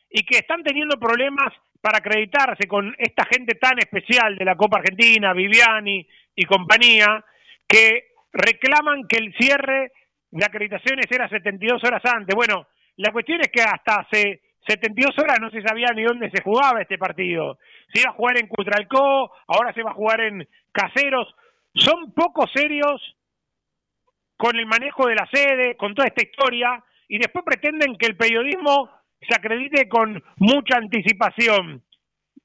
y que están teniendo problemas para acreditarse con esta gente tan especial de la Copa Argentina, Viviani y compañía, que reclaman que el cierre de acreditaciones era 72 horas antes. Bueno, la cuestión es que hasta hace 72 horas no se sabía ni dónde se jugaba este partido. Se iba a jugar en Cutralcó, ahora se va a jugar en Caseros. Son poco serios con el manejo de la sede, con toda esta historia, y después pretenden que el periodismo se acredite con mucha anticipación,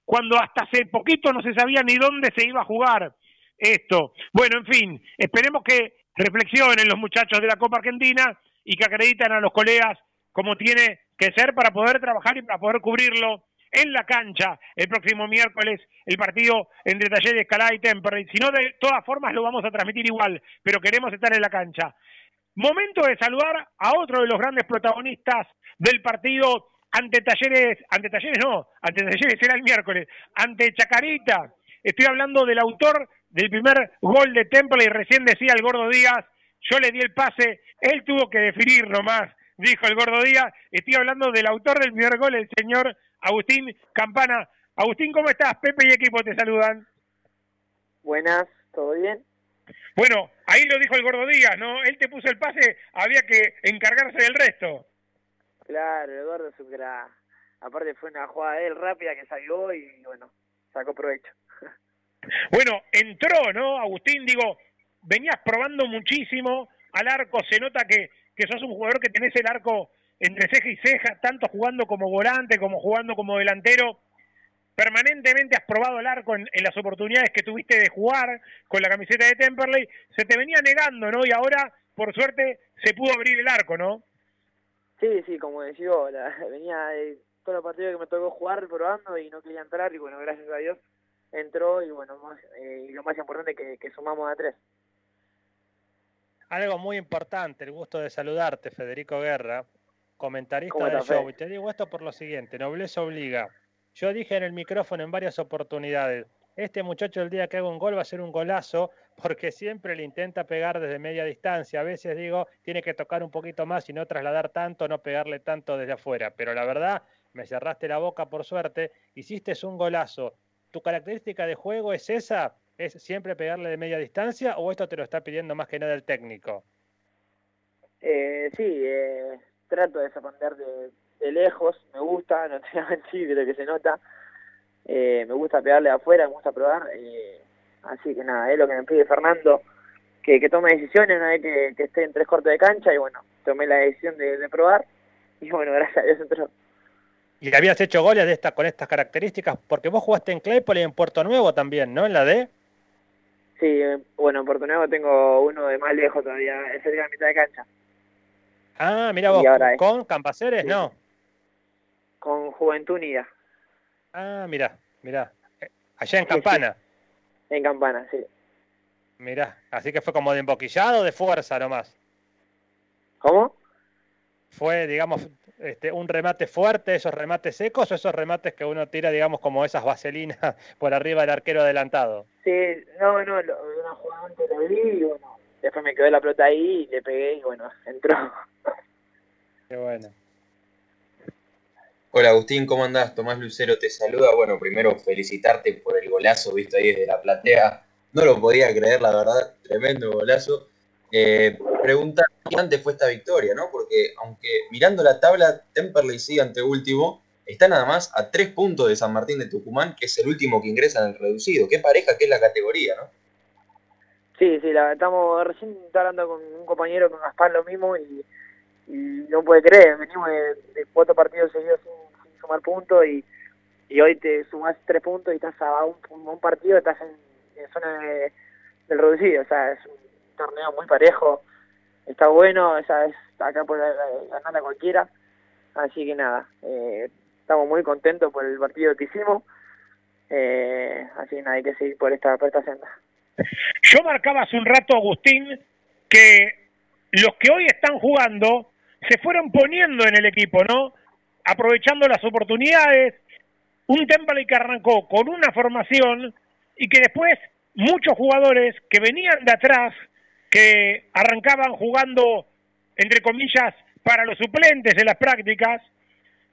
cuando hasta hace poquito no se sabía ni dónde se iba a jugar esto. Bueno, en fin, esperemos que reflexionen los muchachos de la Copa Argentina y que acrediten a los colegas como tiene que ser para poder trabajar y para poder cubrirlo en la cancha el próximo miércoles el partido entre Talleres Escalada y Temperley. Si no, de todas formas lo vamos a transmitir igual, pero queremos estar en la cancha. Momento de saludar a otro de los grandes protagonistas del partido ante Talleres, ante Talleres no, ante Talleres será el miércoles, ante Chacarita. Estoy hablando del autor del primer gol de Temple y recién decía el Gordo Díaz, yo le di el pase, él tuvo que definir nomás, dijo el Gordo Díaz. Estoy hablando del autor del primer gol, el señor Agustín Campana. Agustín, ¿cómo estás? Pepe y equipo te saludan. Buenas, ¿todo bien? Bueno, ahí lo dijo el Gordo Díaz, ¿no? Él te puso el pase, había que encargarse del resto. Claro, Eduardo es un Aparte fue una jugada de él rápida que salió y bueno, sacó provecho. Bueno, entró, ¿no? Agustín, digo, venías probando muchísimo al arco, se nota que, que sos un jugador que tenés el arco entre ceja y ceja, tanto jugando como volante como jugando como delantero. Permanentemente has probado el arco en, las oportunidades que tuviste de jugar con la camiseta de Temperley. Se te venía negando, ¿no? Y ahora, por suerte, se pudo abrir el arco, ¿no? Sí, sí, como decía, venía de todos los que me tocó jugar probando y no quería entrar y bueno, gracias a Dios entró y bueno, eh, y lo más importante que, que sumamos a tres. Algo muy importante, el gusto de saludarte, Federico Guerra, comentarista del show. Y te digo esto por lo siguiente, nobleza obliga. Yo dije en el micrófono en varias oportunidades, este muchacho el día que haga un gol va a ser un golazo porque siempre le intenta pegar desde media distancia. A veces digo, tiene que tocar un poquito más y no trasladar tanto, no pegarle tanto desde afuera. Pero la verdad, me cerraste la boca por suerte, hiciste un golazo ¿Tu característica de juego es esa? ¿Es siempre pegarle de media distancia o esto te lo está pidiendo más que nada el técnico? Eh, sí, eh, trato de responder de, lejos, me gusta, no te voy a mentir, creo que se nota. Eh, me gusta pegarle de afuera, me gusta probar. Eh, así que nada, es lo que me pide Fernando, que, que tome decisiones una vez que, que, esté en tres cortes de cancha y bueno, tomé la decisión de, de probar y bueno, gracias a Dios entró y habías hecho goles de esta, con estas características, porque vos jugaste en Claypole y en Puerto Nuevo también, ¿no? En la D. Sí, bueno, en Puerto Nuevo tengo uno de más lejos todavía, es el de la mitad de cancha. Ah, mira vos, ¿con Campaceres? No. Con Juventud Unida. Ah, mira, mira. Eh, allá en Campana. En Campana, sí. Mira, así que fue como de emboquillado o de fuerza nomás. ¿Cómo? Fue, digamos, este, un remate fuerte, esos remates secos o esos remates que uno tira, digamos, como esas vaselinas por arriba del arquero adelantado? Sí, no, no, una jugada antes la vi y bueno, después me quedó la pelota ahí y le pegué y bueno, entró. Qué bueno. Hola Agustín, ¿cómo andás? Tomás Lucero te saluda. Bueno, primero felicitarte por el golazo visto ahí desde la platea. No lo podía creer, la verdad, tremendo golazo. Eh, preguntar qué antes fue esta victoria, ¿no? Porque aunque mirando la tabla, Temperley sigue ante último, está nada más a tres puntos de San Martín de Tucumán, que es el último que ingresa en el reducido. Qué pareja que es la categoría, ¿no? Sí, sí, la, estamos recién hablando con un compañero, con Gaspar, lo mismo, y, no puede creer, venimos de, cuatro partidos seguidos sin, sin sumar puntos y, hoy te sumas tres puntos y estás a un, un partido, estás en, en zona de, del reducido, o sea, es un torneo muy parejo, está bueno, o sea, es, acá puede ganar a cualquiera, así que nada, eh, estamos muy contentos por el partido que hicimos, eh, así que nada, hay que seguir por esta, por esta senda. Yo marcaba hace un rato, Agustín, que los que hoy están jugando se fueron poniendo en el equipo, ¿no? Aprovechando las oportunidades. Un Temple que arrancó con una formación y que después muchos jugadores que venían de atrás, que arrancaban jugando, entre comillas, para los suplentes en las prácticas,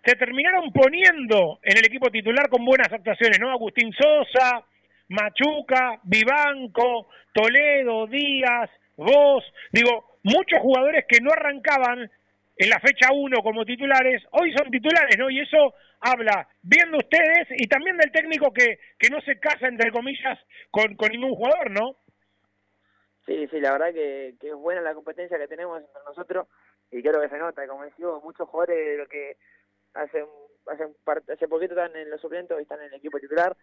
se terminaron poniendo en el equipo titular con buenas actuaciones, ¿no? Agustín Sosa, Machuca, Vivanco, Toledo, Díaz, Vos, digo, muchos jugadores que no arrancaban en la fecha 1 como titulares, hoy son titulares, ¿no? Y eso habla bien de ustedes y también del técnico que, que no se casa, entre comillas, con, con ningún jugador, ¿no? Sí, sí, la verdad que, que es buena la competencia que tenemos entre nosotros y creo que se nota, como decía, muchos jugadores de lo que hace, hace, hace poquito están en los suplentes y están en el equipo titular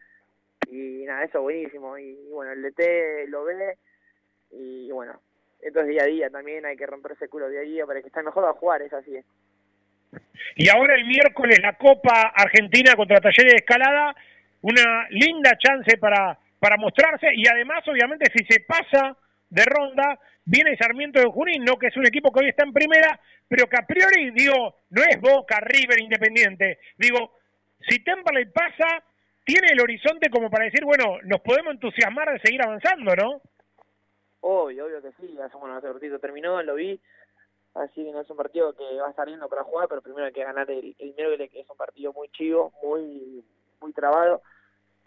y nada, eso buenísimo y, y bueno, el DT lo ve y bueno, esto es día a día también, hay que romperse el culo día a día para que esté mejor a jugar, es así. Y ahora el miércoles la Copa Argentina contra Talleres de Escalada, una linda chance para, para mostrarse y además obviamente si se pasa de ronda, viene Sarmiento de Junín, ¿no? que es un equipo que hoy está en primera, pero que a priori, digo, no es Boca, River, Independiente. Digo, si Temperley pasa, tiene el horizonte como para decir, bueno, nos podemos entusiasmar de seguir avanzando, ¿no? Obvio, obvio que sí, hace bueno, hace ratito terminó, lo vi, así que no es un partido que va a estar lindo para jugar, pero primero hay que ganar el, el que es un partido muy chivo, muy muy trabado,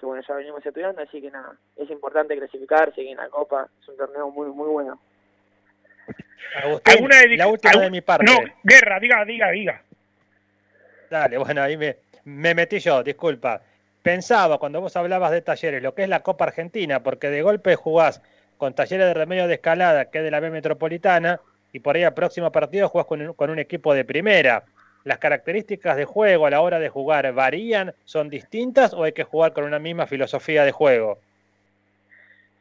que bueno, ya venimos estudiando, así que nada, es importante clasificar, seguir en la Copa, es un torneo muy muy bueno. Agustín, ¿Alguna la última de mi parte. No, Guerra, diga, diga, diga. Dale, bueno, ahí me, me metí yo, disculpa. Pensaba cuando vos hablabas de talleres, lo que es la Copa Argentina, porque de golpe jugás con talleres de remedio de escalada, que es de la B Metropolitana, y por ahí al próximo partido jugás con un, con un equipo de primera. ¿Las características de juego a la hora de jugar varían, son distintas o hay que jugar con una misma filosofía de juego?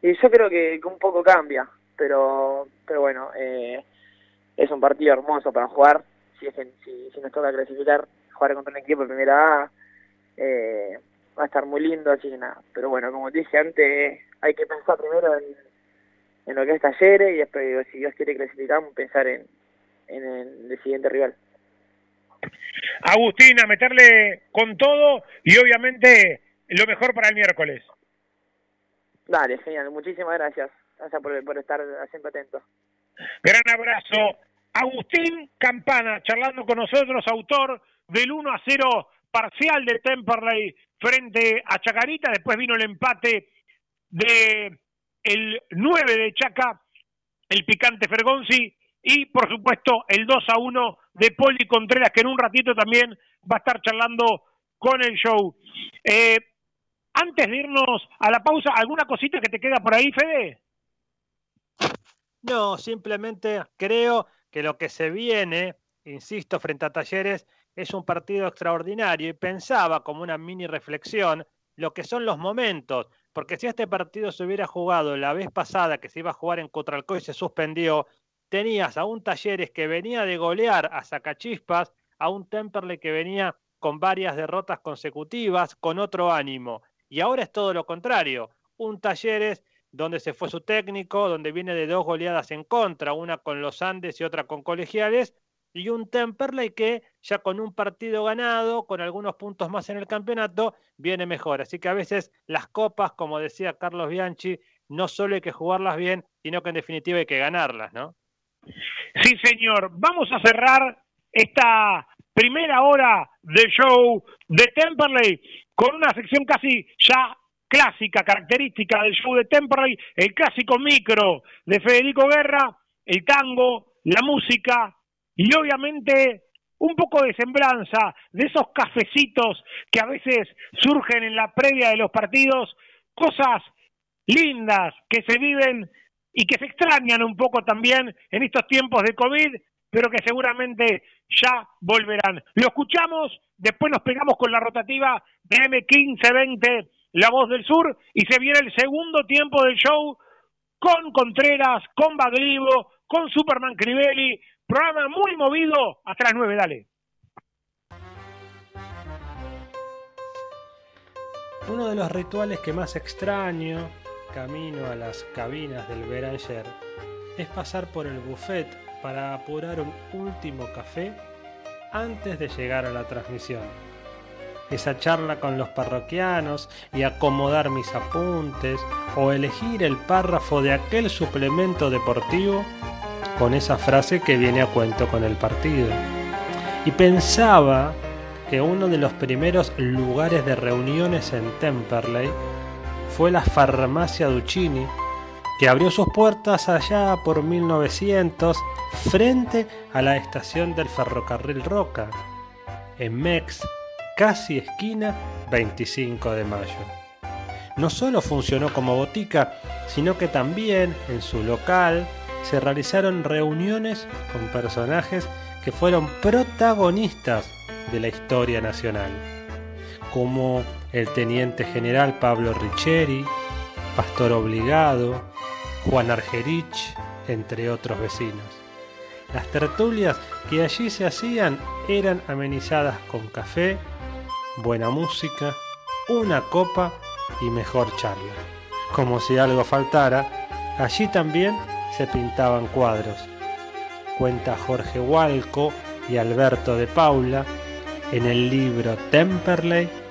Y yo creo que, un poco cambia, pero pero bueno, eh, es un partido hermoso para jugar, si es que, si, nos toca clasificar, jugar contra un equipo de primera A, eh, va a estar muy lindo, así que nada. Pero bueno, como dije antes, hay que pensar primero en, en lo que es talleres y después, si Dios quiere clasificar, pensar en, en el siguiente rival. Agustín, a meterle con todo y obviamente lo mejor para el miércoles. Dale, genial, muchísimas gracias. Gracias por, por estar siempre atento. Gran abrazo. Agustín Campana, charlando con nosotros, autor del 1 a 0 parcial de Temperley frente a Chacarita. Después vino el empate de el 9 de Chaca, el picante Fergonzi. Y por supuesto el 2 a 1 de Poli Contreras, que en un ratito también va a estar charlando con el show. Eh, antes de irnos a la pausa, ¿alguna cosita que te queda por ahí, Fede? No, simplemente creo que lo que se viene, insisto, frente a Talleres, es un partido extraordinario y pensaba como una mini reflexión lo que son los momentos, porque si este partido se hubiera jugado la vez pasada que se iba a jugar en Cotralcó y se suspendió, tenías a un Talleres que venía de golear a Sacachispas, a un Temperley que venía con varias derrotas consecutivas, con otro ánimo. Y ahora es todo lo contrario, un Talleres donde se fue su técnico, donde viene de dos goleadas en contra, una con los Andes y otra con Colegiales, y un Temperley que ya con un partido ganado, con algunos puntos más en el campeonato, viene mejor. Así que a veces las copas, como decía Carlos Bianchi, no solo hay que jugarlas bien, sino que en definitiva hay que ganarlas, ¿no? Sí, señor. Vamos a cerrar esta primera hora de show de Temperley con una sección casi ya clásica, característica del show de Temperley, el clásico micro de Federico Guerra, el tango, la música y obviamente un poco de semblanza de esos cafecitos que a veces surgen en la previa de los partidos, cosas lindas que se viven y que se extrañan un poco también en estos tiempos de COVID, pero que seguramente ya volverán. Lo escuchamos, después nos pegamos con la rotativa de M1520, La Voz del Sur, y se viene el segundo tiempo del show con Contreras, con Baglivo, con Superman Crivelli, programa muy movido hasta las nueve, dale. Uno de los rituales que más extraño, camino a las cabinas del Beranger, es pasar por el buffet para apurar un último café antes de llegar a la transmisión. Esa charla con los parroquianos y acomodar mis apuntes o elegir el párrafo de aquel suplemento deportivo con esa frase que viene a cuento con el partido. Y pensaba que uno de los primeros lugares de reuniones en Temperley fue la farmacia Duccini, que abrió sus puertas allá por 1900 frente a la estación del ferrocarril Roca, en Mex, casi esquina 25 de mayo. No solo funcionó como botica, sino que también en su local se realizaron reuniones con personajes que fueron protagonistas de la historia nacional, como el teniente general Pablo Richeri, Pastor Obligado, Juan Argerich, entre otros vecinos. Las tertulias que allí se hacían eran amenizadas con café, buena música, una copa y mejor charla. Como si algo faltara, allí también se pintaban cuadros. Cuenta Jorge Hualco y Alberto de Paula en el libro Temperley,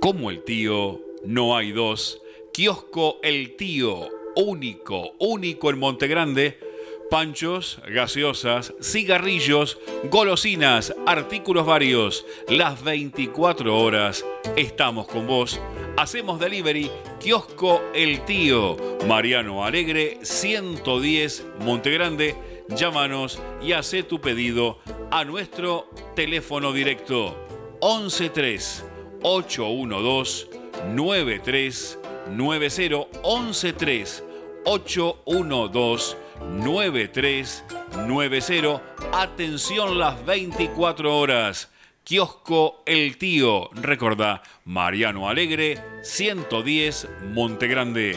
Como el tío, no hay dos. Kiosco El Tío, único, único en Montegrande. Panchos, gaseosas, cigarrillos, golosinas, artículos varios. Las 24 horas estamos con vos. Hacemos delivery. Kiosco El Tío. Mariano Alegre, 110 Montegrande. Llámanos y hace tu pedido a nuestro teléfono directo 113 812 9390 113 812 9390. Atención las 24 horas. Kiosco El Tío. Recordá, Mariano Alegre, 110 Montegrande.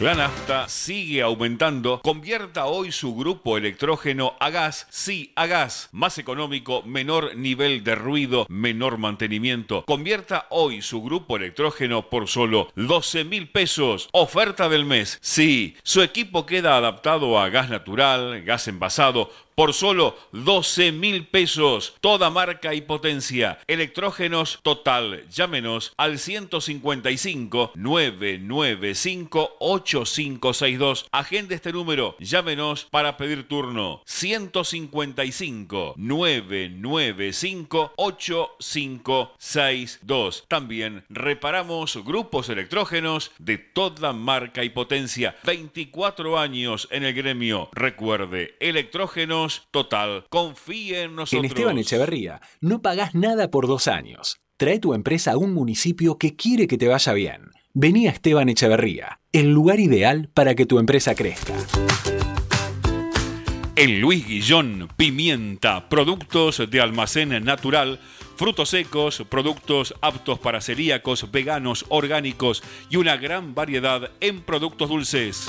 La nafta sigue aumentando. Convierta hoy su grupo electrógeno a gas. Sí, a gas. Más económico, menor nivel de ruido, menor mantenimiento. Convierta hoy su grupo electrógeno por solo 12 mil pesos. Oferta del mes. Sí, su equipo queda adaptado a gas natural, gas envasado por solo 12 mil pesos. Toda marca y potencia. Electrógenos total. Llámenos al 155 995 8562. Agende este número. Llámenos para pedir turno. 155 995 8562. También reparamos grupos electrógenos de toda marca y potencia. 24 años en el gremio. Recuerde, electrógenos total. Confíe en nosotros. En Esteban Echeverría no pagás nada por dos años. Trae tu empresa a un municipio que quiere que te vaya bien. Vení a Esteban Echeverría, el lugar ideal para que tu empresa crezca. En Luis Guillón, pimienta, productos de almacén natural, frutos secos, productos aptos para celíacos, veganos, orgánicos y una gran variedad en productos dulces.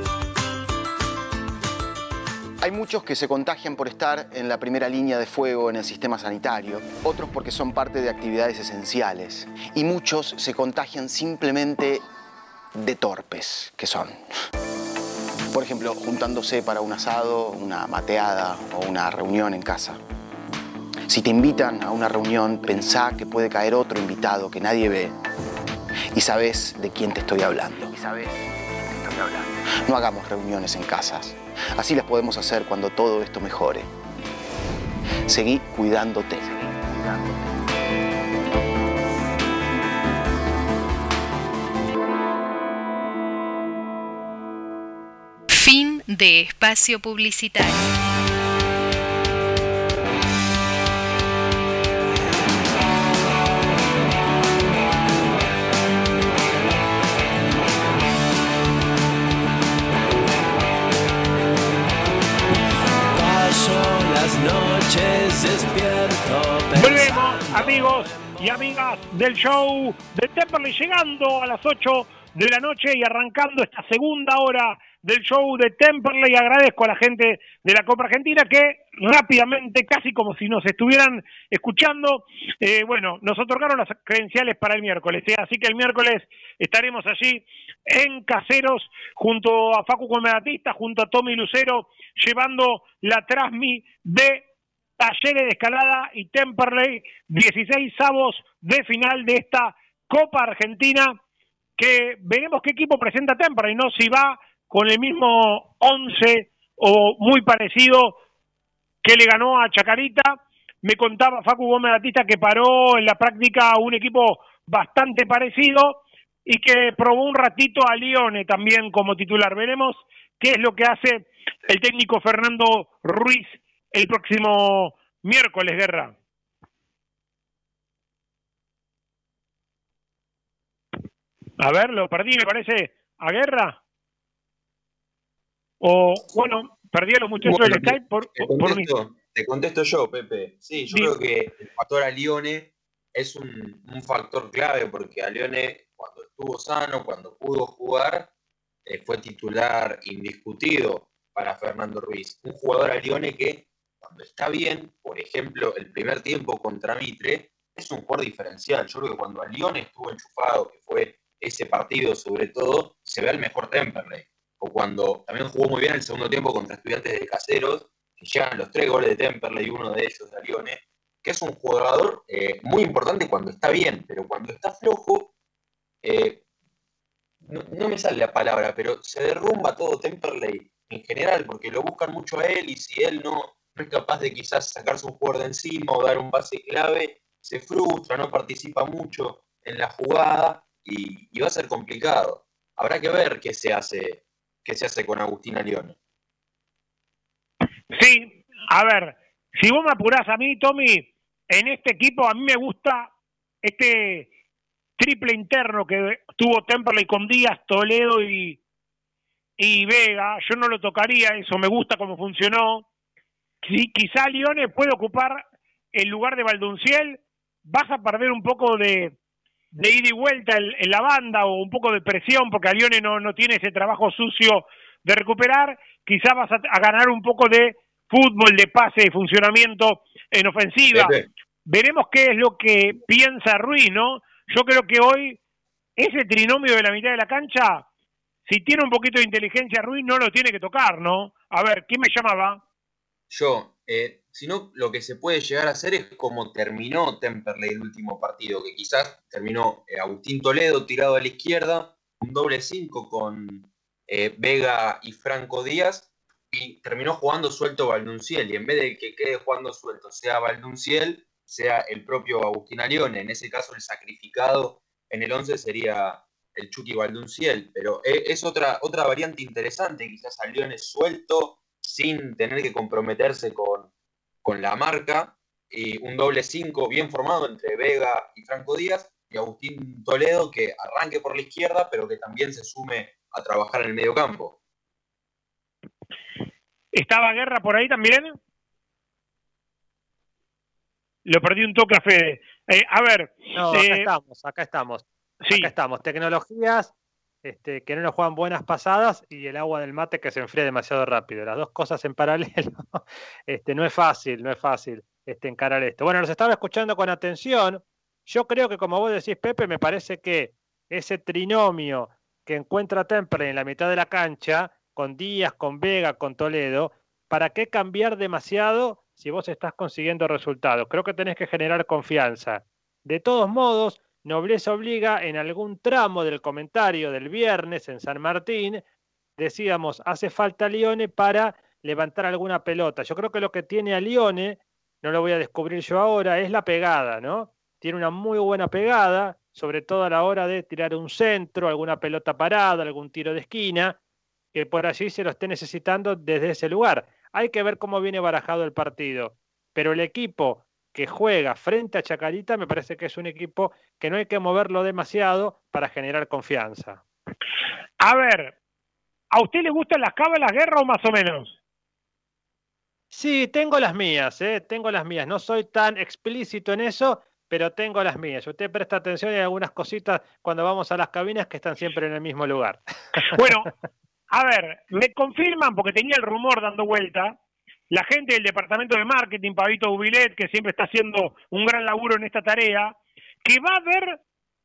Hay muchos que se contagian por estar en la primera línea de fuego en el sistema sanitario, otros porque son parte de actividades esenciales y muchos se contagian simplemente de torpes que son. Por ejemplo, juntándose para un asado, una mateada o una reunión en casa. Si te invitan a una reunión, pensá que puede caer otro invitado que nadie ve y sabes de quién te estoy hablando. Y No hagamos reuniones en casas. Así las podemos hacer cuando todo esto mejore. Seguí cuidándote. Fin de espacio publicitario. Y amigas del show de Temperley, llegando a las 8 de la noche y arrancando esta segunda hora del show de Temperley. Agradezco a la gente de la Copa Argentina que rápidamente, casi como si nos estuvieran escuchando, eh, bueno, nos otorgaron las credenciales para el miércoles. ¿eh? Así que el miércoles estaremos allí en Caseros junto a Facu Comedatista, junto a Tommy Lucero, llevando la Trasmi de Talleres de Escalada y Temperley, 16 avos de final de esta Copa Argentina, que veremos qué equipo presenta Temperley, ¿no? Si va con el mismo 11 o muy parecido que le ganó a Chacarita. Me contaba Facu Gómez Batista que paró en la práctica un equipo bastante parecido y que probó un ratito a Lione también como titular. Veremos qué es lo que hace el técnico Fernando Ruiz el próximo miércoles, Guerra. A ver, lo perdí, me parece, a Guerra. O, bueno, perdí a los muchachos Bueno, del Skype por, te, por contesto, te contesto yo, Pepe. Sí, yo creo que el factor a Lione es un, un factor clave porque a Lione, cuando estuvo sano, cuando pudo jugar, eh, fue titular indiscutido para Fernando Ruiz. Un jugador a Lione que, cuando está bien, por ejemplo, el primer tiempo contra Mitre, es un jugador diferencial. Yo creo que cuando a Lione estuvo enchufado, que fue ese partido sobre todo, se ve el mejor Temperley. O cuando también jugó muy bien el segundo tiempo contra estudiantes de caseros, que llegan los tres goles de Temperley y uno de ellos de Lione, que es un jugador eh, muy importante cuando está bien, pero cuando está flojo, eh, no me sale la palabra, pero se derrumba todo Temperley en general, porque lo buscan mucho a él y si él no, no es capaz de quizás sacarse un jugador de encima o dar un pase clave, se frustra, no participa mucho en la jugada y, va a ser complicado. Habrá que ver qué se hace, qué se hace con Agustín Alione. Sí, a ver, si vos me apurás a mí, Tommy, en este equipo a mí me gusta este triple interno que tuvo Temperley con Díaz, Toledo y, y Vega. Yo no lo tocaría, eso me gusta cómo funcionó. Si, quizá Lione puede ocupar el lugar de Valdunciel, vas a perder un poco de, de ida y vuelta en, en, la banda o un poco de presión porque a Lione no, no tiene ese trabajo sucio de recuperar, quizá vas a, a ganar un poco de fútbol, de pase, de funcionamiento en ofensiva. Pepe. Veremos qué es lo que piensa Ruiz, ¿no? Yo creo que hoy ese trinomio de la mitad de la cancha, si tiene un poquito de inteligencia Ruiz, no lo tiene que tocar, ¿no? A ver, ¿quién me llamaba? Yo, eh, sino lo que se puede llegar a hacer es como terminó Temperley el último partido, que quizás terminó eh, Agustín Toledo tirado a la izquierda, un doble 5 con eh, Vega y Franco Díaz, y terminó jugando suelto Valdunciel, y en vez de que quede jugando suelto sea Valdunciel, sea el propio Agustín Alione, en ese caso el sacrificado en el 11 sería el Chucky Valdunciel, pero es otra, otra variante interesante, quizás Alione suelto, sin tener que comprometerse con, con la marca, y un doble 5 bien formado entre Vega y Franco Díaz, y Agustín Toledo que arranque por la izquierda, pero que también se sume a trabajar en el medio campo. ¿Estaba Guerra por ahí también? Lo perdí un toque a Fede. Eh, a ver. No, acá eh, estamos, acá estamos. Sí. Acá estamos. Tecnologías este, que no nos juegan buenas pasadas y el agua del mate que se enfría demasiado rápido. Las dos cosas en paralelo. Este, no es fácil, no es fácil este, encarar esto. Bueno, nos estaba escuchando con atención. Yo creo que, como vos decís, Pepe, me parece que ese trinomio que encuentra Temperley en la mitad de la cancha, con Díaz, con Vega, con Toledo, ¿para qué cambiar demasiado si vos estás consiguiendo resultados? Creo que tenés que generar confianza. De todos modos, Nobleza obliga en algún tramo del comentario del viernes en San Martín, decíamos, hace falta Lione para levantar alguna pelota. Yo creo que lo que tiene a Lione, no lo voy a descubrir yo ahora, es la pegada, ¿no? Tiene una muy buena pegada, sobre todo a la hora de tirar un centro, alguna pelota parada, algún tiro de esquina, que por allí se lo esté necesitando desde ese lugar. Hay que ver cómo viene barajado el partido, pero el equipo que juega frente a Chacarita me parece que es un equipo que no hay que moverlo demasiado para generar confianza. A ver, ¿a usted le gustan las cábalas guerra o más o menos? Sí, tengo las mías, ¿eh? tengo las mías. No soy tan explícito en eso, pero tengo las mías. Usted presta atención hay algunas cositas cuando vamos a las cabinas que están siempre en el mismo lugar. Bueno, a ver, me confirman, porque tenía el rumor dando vuelta, la gente del departamento de marketing, Pavito Bubilet, que siempre está haciendo un gran laburo en esta tarea, que va a haber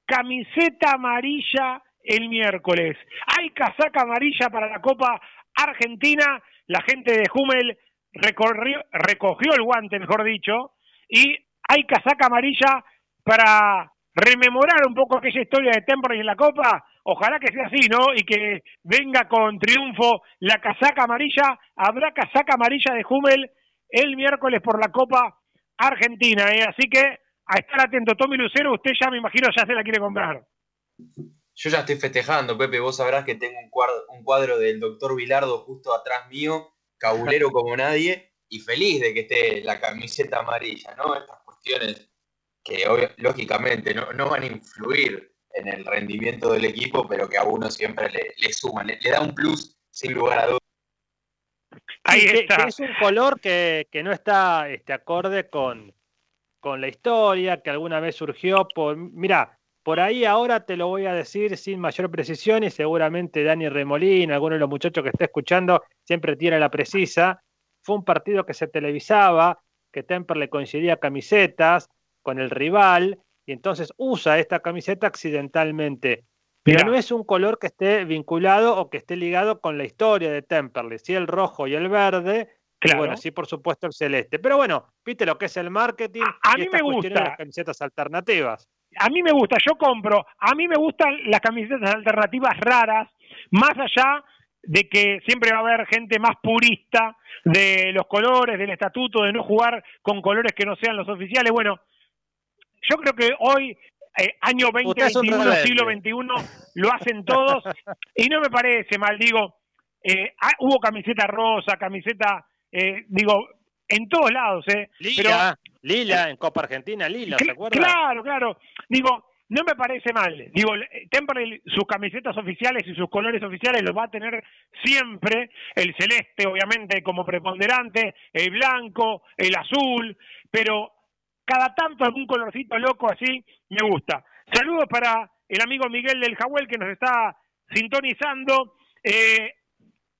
camiseta amarilla el miércoles. Hay casaca amarilla para la Copa Argentina. La gente de Hummel recorrió, recogió el guante, mejor dicho, y hay casaca amarilla para rememorar un poco aquella historia de Temperley en la Copa. Ojalá que sea así, ¿no? Y que venga con triunfo la casaca amarilla. Habrá casaca amarilla de Hummel el miércoles por la Copa Argentina, ¿eh? Así que a estar atento. Tommy Lucero, usted ya me imagino ya se la quiere comprar. Yo ya estoy festejando, Pepe. Vos sabrás que tengo un cuadro, un cuadro del doctor Vilardo justo atrás mío, cabulero como nadie, y feliz de que esté la camiseta amarilla, ¿no? Estas cuestiones que lógicamente no, no, van a influir en el rendimiento del equipo, pero que a uno siempre le, le suman, le, le, da un plus sin lugar a dudas. Ahí está. Que, que es un color que, que no está este, acorde con, con la historia, que alguna vez surgió por... Mira, por ahí ahora te lo voy a decir sin mayor precisión y seguramente Dani Remolín, alguno de los muchachos que está escuchando, siempre tiene la precisa. Fue un partido que se televisaba, que Temper le coincidía camisetas con el rival y entonces usa esta camiseta accidentalmente. Pero Mirá. no es un color que esté vinculado o que esté ligado con la historia de Temperley. Sí, el rojo y el verde. Claro. Y bueno, sí, por supuesto, el celeste. Pero bueno, viste lo que es el marketing a, a y mí me gusta. las camisetas alternativas. A mí me gusta, yo compro. A mí me gustan las camisetas alternativas raras, más allá de que siempre va a haber gente más purista de los colores, del estatuto, de no jugar con colores que no sean los oficiales. Bueno, yo creo que hoy, eh, año Usted es un 2021, rebelde. siglo XXI, lo hacen todos y no me parece mal, digo, eh, ah, hubo camiseta rosa, camiseta, eh, digo, en todos lados, ¿eh? Lila, Lila, en Copa Argentina, Lila. Claro, claro. Digo, no me parece mal. Digo, eh, Temperley, sus camisetas oficiales y sus colores oficiales los va a tener siempre. El celeste, obviamente, como preponderante, el blanco, el azul, pero cada tanto algún colorcito loco así me gusta. Saludos para el amigo Miguel del Jahuel que nos está sintonizando. eh,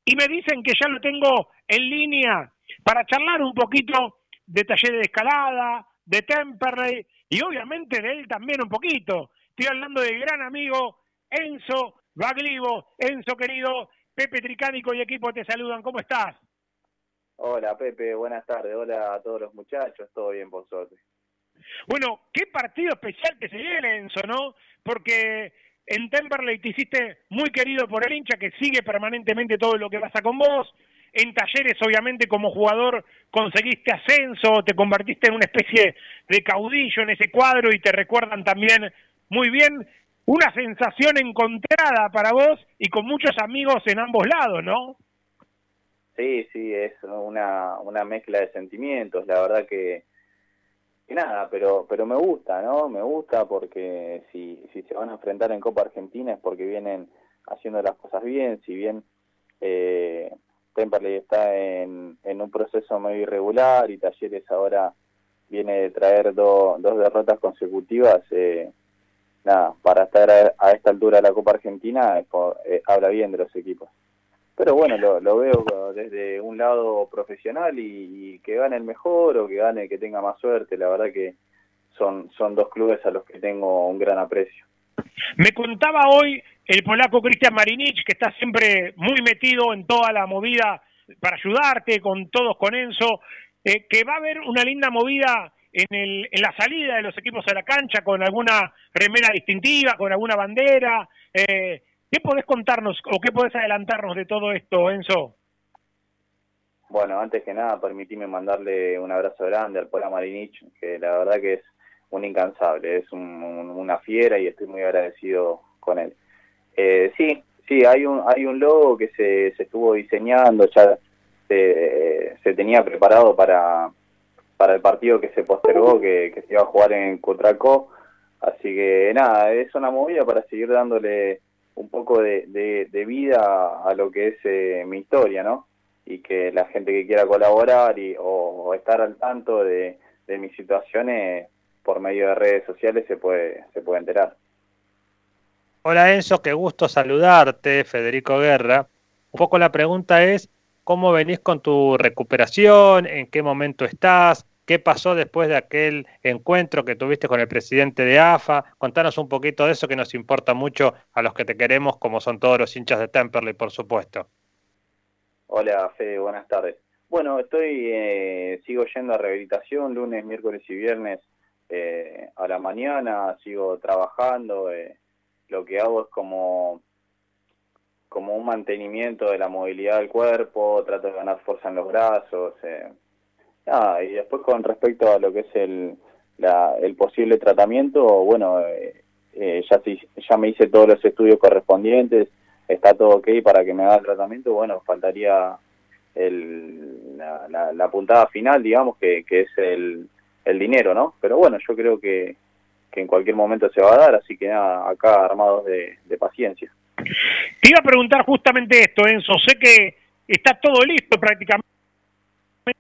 y me dicen que ya lo tengo en línea para charlar un poquito de talleres de escalada, de Temperley y obviamente de él también un poquito. Estoy hablando del gran amigo Enzo Baglivo. Enzo querido, Pepe Tricánico y equipo te saludan. ¿Cómo estás? Hola Pepe, buenas tardes. Hola a todos los muchachos. Todo bien, por. Bueno, qué partido especial que se viene, Enzo, ¿no? Porque en Temperley te hiciste muy querido por el hincha que sigue permanentemente todo lo que pasa con vos. En talleres, obviamente, como jugador conseguiste ascenso, te convertiste en una especie de caudillo en ese cuadro y te recuerdan también muy bien una sensación encontrada para vos y con muchos amigos en ambos lados, ¿no? Sí, sí, es una, una mezcla de sentimientos. La verdad que, que nada, pero pero me gusta, ¿no? Me gusta porque si, si se van a enfrentar en Copa Argentina es porque vienen haciendo las cosas bien. Si bien eh, Temperley está en, en un proceso medio irregular y Talleres ahora viene de traer do- dos derrotas consecutivas, eh, nada, para estar a, esta altura de la Copa Argentina es eh, habla bien de los equipos. Pero bueno, lo, lo veo desde un lado profesional y, que gane el mejor o que gane el que tenga más suerte. La verdad que son, son dos clubes a los que tengo un gran aprecio. Me contaba hoy el polaco Cristian Marinich, que está siempre muy metido en toda la movida para ayudarte, con todos con Enzo, eh, que va a haber una linda movida en, el, en la salida de los equipos a la cancha, con alguna remera distintiva, con alguna bandera. Eh, ¿Qué podés contarnos o qué podés adelantarnos de todo esto, Enzo? Bueno, antes que nada, permitime mandarle un abrazo grande al Pola Marinich, que la verdad que es un incansable, es un- un- una fiera y estoy muy agradecido con él. Eh, sí, sí, hay un, hay un logo que se, se estuvo diseñando, ya se, se tenía preparado para, para el partido que se postergó, que, se iba a jugar en Cutracó, así que nada, es una movida para seguir dándole un poco de, de- de vida a lo que es eh, mi historia, ¿no? y que la gente que quiera colaborar y, o, o estar al tanto de, de mis situaciones por medio de redes sociales se puede, se puede enterar. Hola Enzo, qué gusto saludarte, Federico Guerra. Un poco la pregunta es, ¿cómo venís con tu recuperación? ¿En qué momento estás? ¿Qué pasó después de aquel encuentro que tuviste con el presidente de AFA? Contanos un poquito de eso que nos importa mucho a los que te queremos, como son todos los hinchas de Temperley, por supuesto. Hola Fede, buenas tardes. Bueno, estoy, eh, sigo yendo a rehabilitación lunes, miércoles y viernes eh, a la mañana, sigo trabajando, eh, lo que hago es como, como un mantenimiento de la movilidad del cuerpo, trato de ganar fuerza en los brazos, eh, nada, y después con respecto a lo que es el, la- el posible tratamiento, bueno, eh, eh, ya, se- ya me hice todos los estudios correspondientes, está todo ok para que me haga el tratamiento, bueno, faltaría el, la, la- la puntada final, digamos, que, que es el, el dinero, ¿no? Pero bueno, yo creo que, que en cualquier momento se va a dar, así que nada, acá armados de, de paciencia. Te iba a preguntar justamente esto, Enzo. Sé que está todo listo prácticamente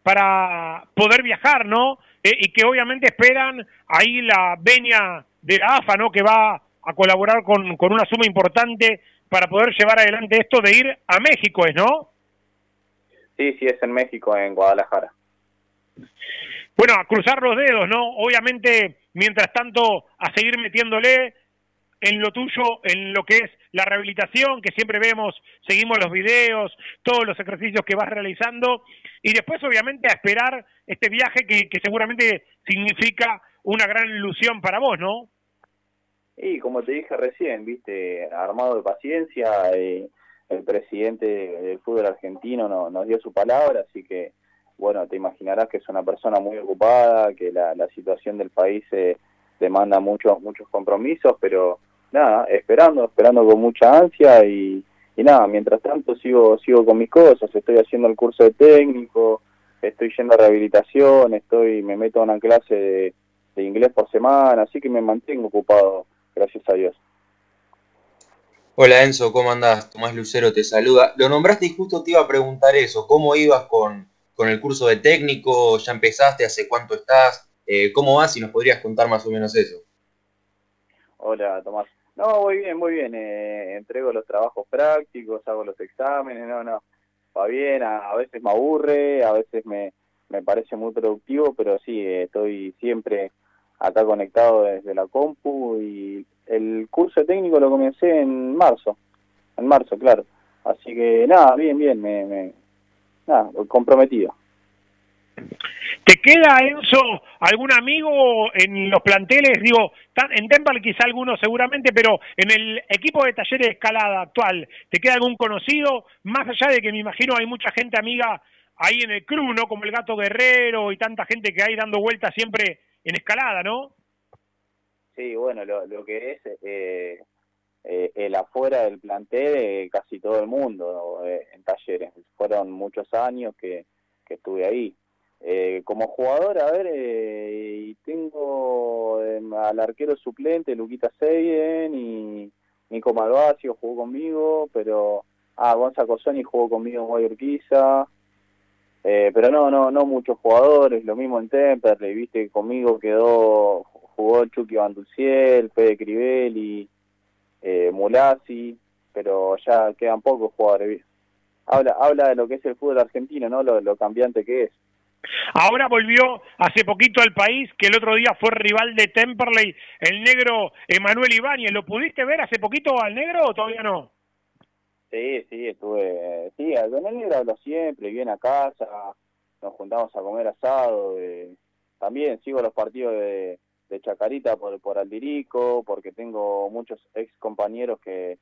para poder viajar, ¿no? Eh, y que obviamente esperan ahí la venia de la AFA, ¿no? Que va a colaborar con, con una suma importante para poder llevar adelante esto de ir a México, ¿es, no? Sí, sí, es en México, en Guadalajara. Bueno, a cruzar los dedos, ¿no? Obviamente, mientras tanto, a seguir metiéndole en lo tuyo, en lo que es la rehabilitación, que siempre vemos, seguimos los videos, todos los ejercicios que vas realizando, y después, obviamente, a esperar este viaje que, seguramente significa una gran ilusión para vos, ¿no? Y como te dije recién, viste, armado de paciencia, eh, el presidente del fútbol argentino no- nos dio su palabra, así que, bueno, te imaginarás que es una persona muy ocupada, que la, la situación del país eh, demanda muchos, muchos compromisos, pero nada, esperando, esperando con mucha ansia y, y nada, mientras tanto sigo, sigo con mis cosas, estoy haciendo el curso de técnico, estoy yendo a rehabilitación, estoy, me meto a una clase de, de inglés por semana, así que me mantengo ocupado, gracias a Dios. Hola Enzo, ¿cómo andás? Tomás Lucero te saluda. Lo nombraste y justo te iba a preguntar eso, ¿cómo ibas con, con el curso de técnico? ¿Ya empezaste? ¿Hace cuánto estás? Eh, ¿Cómo vas? Si nos podrías contar más o menos eso. Hola Tomás. No, muy bien, muy bien. Eh, entrego los trabajos prácticos, hago los exámenes, no, no. Va bien, a, a veces me aburre, a veces me, me parece muy productivo, pero sí, estoy siempre acá conectado desde la compu y el curso técnico lo comencé en marzo, en marzo, claro. Así que nada, bien, bien, me, me nada, comprometido. ¿Te queda, Enzo, algún amigo en los planteles? Digo, en Temple quizá alguno seguramente, pero en el equipo de talleres de escalada actual, ¿te queda algún conocido? Más allá de que me imagino hay mucha gente amiga ahí en el club, ¿no? Como el Gato Guerrero y tanta gente que hay dando vueltas siempre en escalada, ¿no? Sí, bueno, lo, lo que es eh, eh, el afuera del plantel, eh, casi todo el mundo eh, en talleres. Fueron muchos años que estuve ahí. Eh, como jugador, a ver, eh, y tengo em, al arquero suplente, Luquita Seyen, y Nico Malvasio jugó conmigo, pero... Ah, Gonza Cosoni jugó conmigo en Guayurquiza, eh, pero no, no, no muchos jugadores, lo mismo en Temperley, viste, conmigo quedó, jugó Chucky Banduciel, Fede Crivelli, eh, Mulasi, pero ya quedan pocos jugadores. Habla, habla de lo que es el fútbol argentino, ¿no? Lo cambiante que es. Ahora volvió hace poquito al país, que el otro día fue rival de Temperley, el negro Emanuel Ibáñez. ¿Lo pudiste ver hace poquito al negro o todavía no? Sí, sí, estuve, sí, con el negro hablo siempre, viene a casa, nos juntamos a comer asado, eh, también sigo los partidos de, de Chacarita por, por Aldirico, porque tengo muchos ex compañeros que,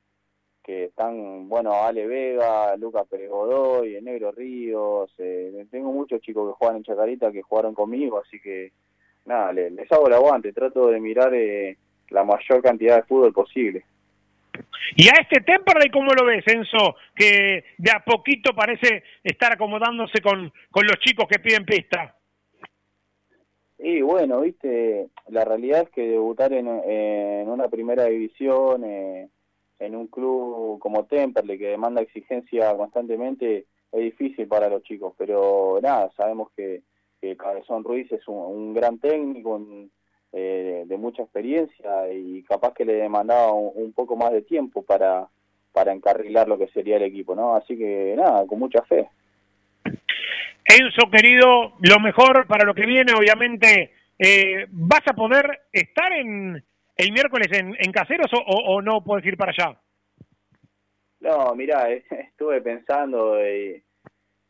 que están, bueno, Ale Vega, Lucas Pérez Godoy, el Negro Ríos, eh, tengo muchos chicos que juegan en Chacarita que jugaron conmigo, así que nada, les, les hago el aguante, trato de mirar eh, la mayor cantidad de fútbol posible. Y a este Temperley, ¿cómo lo ves, Enzo? Que de a poquito parece estar acomodándose con, con los chicos que piden pista. Y bueno, viste, la realidad es que debutar en, en una primera división, eh, en un club como Temperley, que demanda exigencia constantemente, es difícil para los chicos. Pero nada, sabemos que, que Cabezón Ruiz es un, gran técnico, un, eh, de mucha experiencia y capaz que le demandaba un, un, poco más de tiempo para, para encarrilar lo que sería el equipo, ¿no? Así que nada, con mucha fe. Enzo, querido, lo mejor para lo que viene, obviamente, eh, ¿vas a poder estar en el miércoles en, en Caseros o, o, no puedes ir para allá? No, mira, estuve pensando y,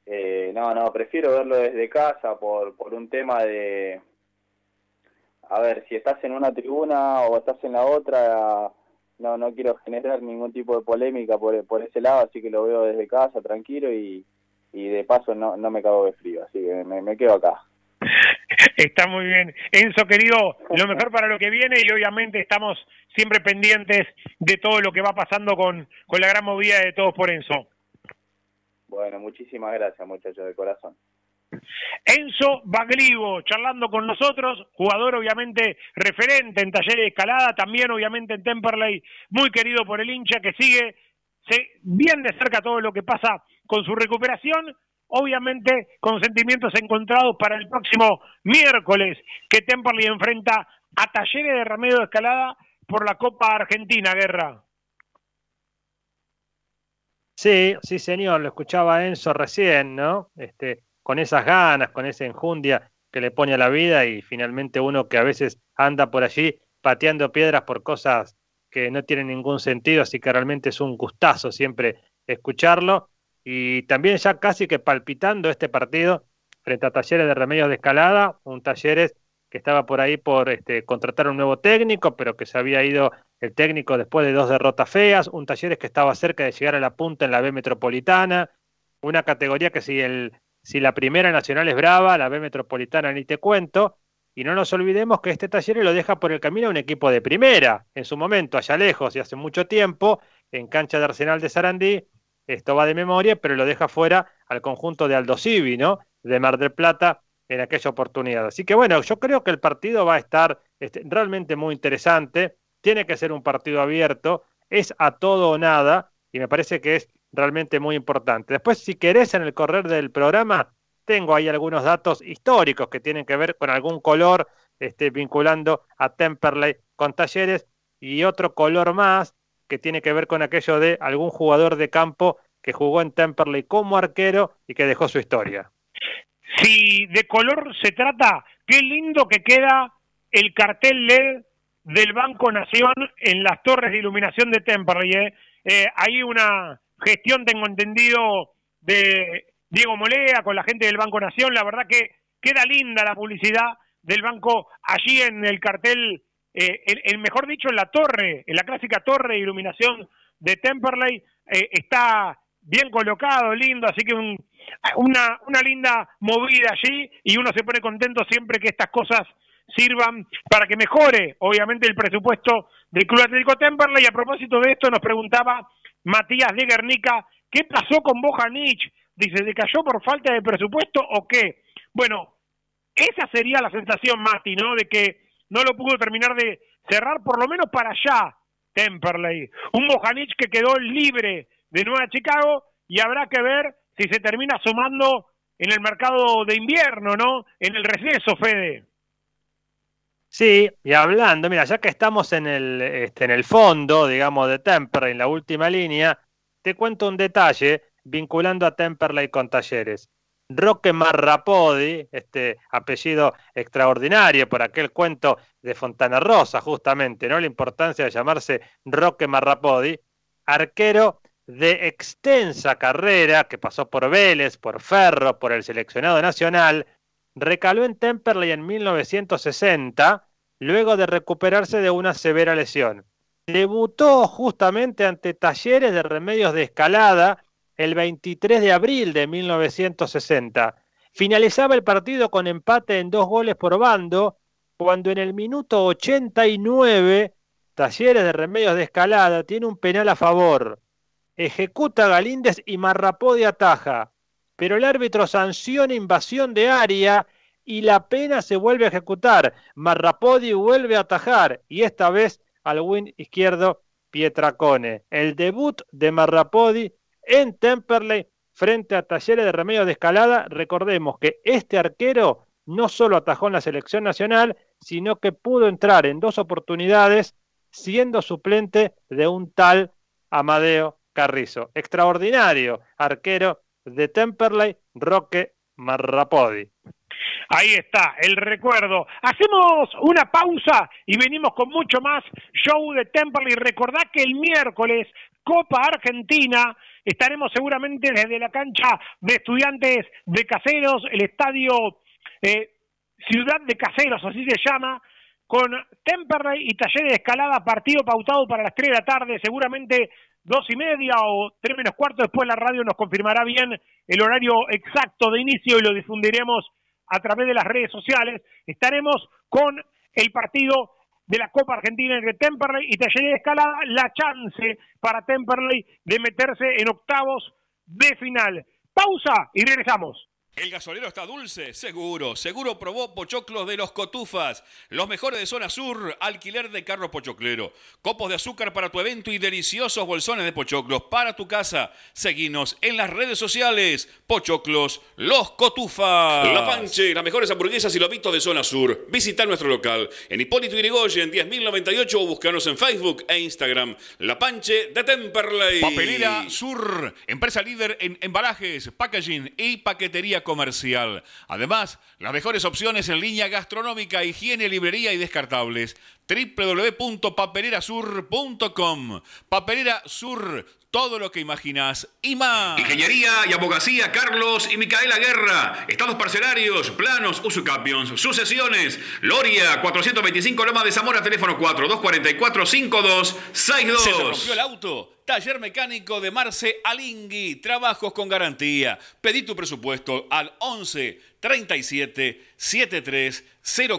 eh, no, no, prefiero verlo desde casa por, por un tema de, a ver, si estás en una tribuna o estás en la otra, no, no quiero generar ningún tipo de polémica por, por ese lado, así que lo veo desde casa, tranquilo y, y de paso no, no me cago de frío, así que me, me quedo acá. Está muy bien. Enzo, querido, lo mejor para lo que viene y obviamente estamos siempre pendientes de todo lo que va pasando con, con la gran movida de Todos por Enzo. Bueno, muchísimas gracias, muchachos, de corazón. Enzo Baglivo, charlando con nosotros, jugador obviamente referente en talleres de escalada, también obviamente en Temperley, muy querido por el hincha que sigue bien de cerca todo lo que pasa con su recuperación, obviamente con sentimientos encontrados para el próximo miércoles que Temperley enfrenta a Talleres de Remedio de Escalada por la Copa Argentina, Guerra. Sí, sí señor, lo escuchaba Enzo recién, ¿no? Este, con esas ganas, con esa enjundia que le pone a la vida y finalmente uno que a veces anda por allí pateando piedras por cosas que no tienen ningún sentido, así que realmente es un gustazo siempre escucharlo y también ya casi que palpitando este partido frente a Talleres de Remedios de Escalada, un Talleres que estaba por ahí por este, contratar un nuevo técnico, pero que se había ido el técnico después de dos derrotas feas, un Talleres que estaba cerca de llegar a la punta en la B Metropolitana, una categoría que si el si la primera nacional es brava, la B metropolitana ni te cuento, Y no nos olvidemos que este taller lo deja por el camino a un equipo de primera, en su momento, allá lejos y hace mucho tiempo, en cancha de Arsenal de Sarandí, esto va de memoria, pero lo deja fuera al conjunto de Aldo Civi, ¿no? De Mar del Plata en aquella oportunidad. Así que bueno, yo creo que el partido va a estar este, realmente muy interesante, tiene que ser un partido abierto, es a todo o nada, y me parece que es realmente muy importante. Después, si querés, en el correr del programa, tengo ahí algunos datos históricos que tienen que ver con algún color este, vinculando a Temperley con talleres y otro color más que tiene que ver con aquello de algún jugador de campo que jugó en Temperley como arquero y que dejó su historia. Si de color se trata, qué lindo que queda el cartel LED del Banco Nación en las torres de iluminación de Temperley. ¿eh? Eh, hay una gestión, tengo entendido, de Diego Molea con la gente del Banco Nación. La verdad que queda linda la publicidad del banco allí en el cartel, eh, el, mejor dicho, en la torre, en la clásica torre de iluminación de Temperley. Eh, está bien colocado, lindo, así que una, una linda movida allí y uno se pone contento siempre que estas cosas sirvan para que mejore, obviamente, el presupuesto del Club Atlético Temperley. Y a propósito de esto, nos preguntaba Matías de Guernica, ¿qué pasó con Bojanich? Dice, ¿se cayó por falta de presupuesto o qué? Bueno, esa sería la sensación, Mati, ¿no? De que no lo pudo terminar de cerrar, por lo menos para allá, Temperley. Un Bojanich que quedó libre de Nueva Chicago y habrá que ver si se termina sumando en el mercado de invierno, ¿no? En el receso, Fede. Sí, y hablando, mira, ya que estamos en el, este, en el fondo, digamos, de Temperley, en la última línea, te cuento un detalle vinculando a Temperley con Talleres. Roque Marrapodi, este apellido extraordinario por aquel cuento de Fontana Rosa, justamente, ¿no? La importancia de llamarse Roque Marrapodi, arquero de extensa carrera que pasó por Vélez, por Ferro, por el seleccionado nacional, recaló en Temperley en 1960, luego de recuperarse de una severa lesión. Debutó justamente ante Talleres de Remedios de Escalada el 23 de abril de 1960. Finalizaba el partido con empate en dos goles por bando, cuando en el minuto 89 Talleres de Remedios de Escalada tiene un penal a favor. Ejecuta Galíndez y Marrapó de ataja pero el árbitro sanciona invasión de área y la pena se vuelve a ejecutar. Marrapodi vuelve a atajar y esta vez al win izquierdo Pietracone. El debut de Marrapodi en Temperley frente a Talleres de Remedio de Escalada. Recordemos que este arquero no solo atajó en la selección nacional, sino que pudo entrar en dos oportunidades siendo suplente de un tal Amadeo Carrizo. Extraordinario arquero de Temperley, Roque Marrapodi. Ahí está, el recuerdo. Hacemos una pausa y venimos con mucho más show de Temperley. Recordá que el miércoles, Copa Argentina, estaremos seguramente desde la cancha de estudiantes de Caseros, el estadio eh, Ciudad de Caseros, así se llama, con Temperley y Taller de Escalada, partido pautado para las 3 de la tarde, seguramente dos y media o tres menos cuarto. Después la radio nos confirmará bien el horario exacto de inicio y lo difundiremos a través de las redes sociales. Estaremos con el partido de la Copa Argentina entre Temperley y Talleres de Escalada, la chance para Temperley de meterse en octavos de final. Pausa y regresamos. El gasolero está dulce, seguro. Seguro probó pochoclos de los cotufas. Los mejores de zona sur, alquiler de carro pochoclero. Copos de azúcar para tu evento y deliciosos bolsones de pochoclos para tu casa. Seguinos en las redes sociales. Pochoclos, los cotufas. La Panche, las mejores hamburguesas y lobitos de zona sur. Visita nuestro local en Hipólito Yrigoyen 10.098 o búscanos en Facebook e Instagram. La Panche de Temperley. Papelera Sur, empresa líder en embalajes, packaging y paquetería comercial. Además, las mejores opciones en línea gastronómica, higiene, librería y descartables. www.papelerasur.com Papelera Sur todo lo que imaginas y más. Ingeniería y abogacía Carlos y Micaela Guerra. Estados parcelarios, planos, usucapions, sucesiones. Loria, 425 Loma de Zamora, teléfono 4244-5262. ¿Se te rompió el auto? Taller mecánico de Marce Alingui. Trabajos con garantía. Pedí tu presupuesto al 11 37 73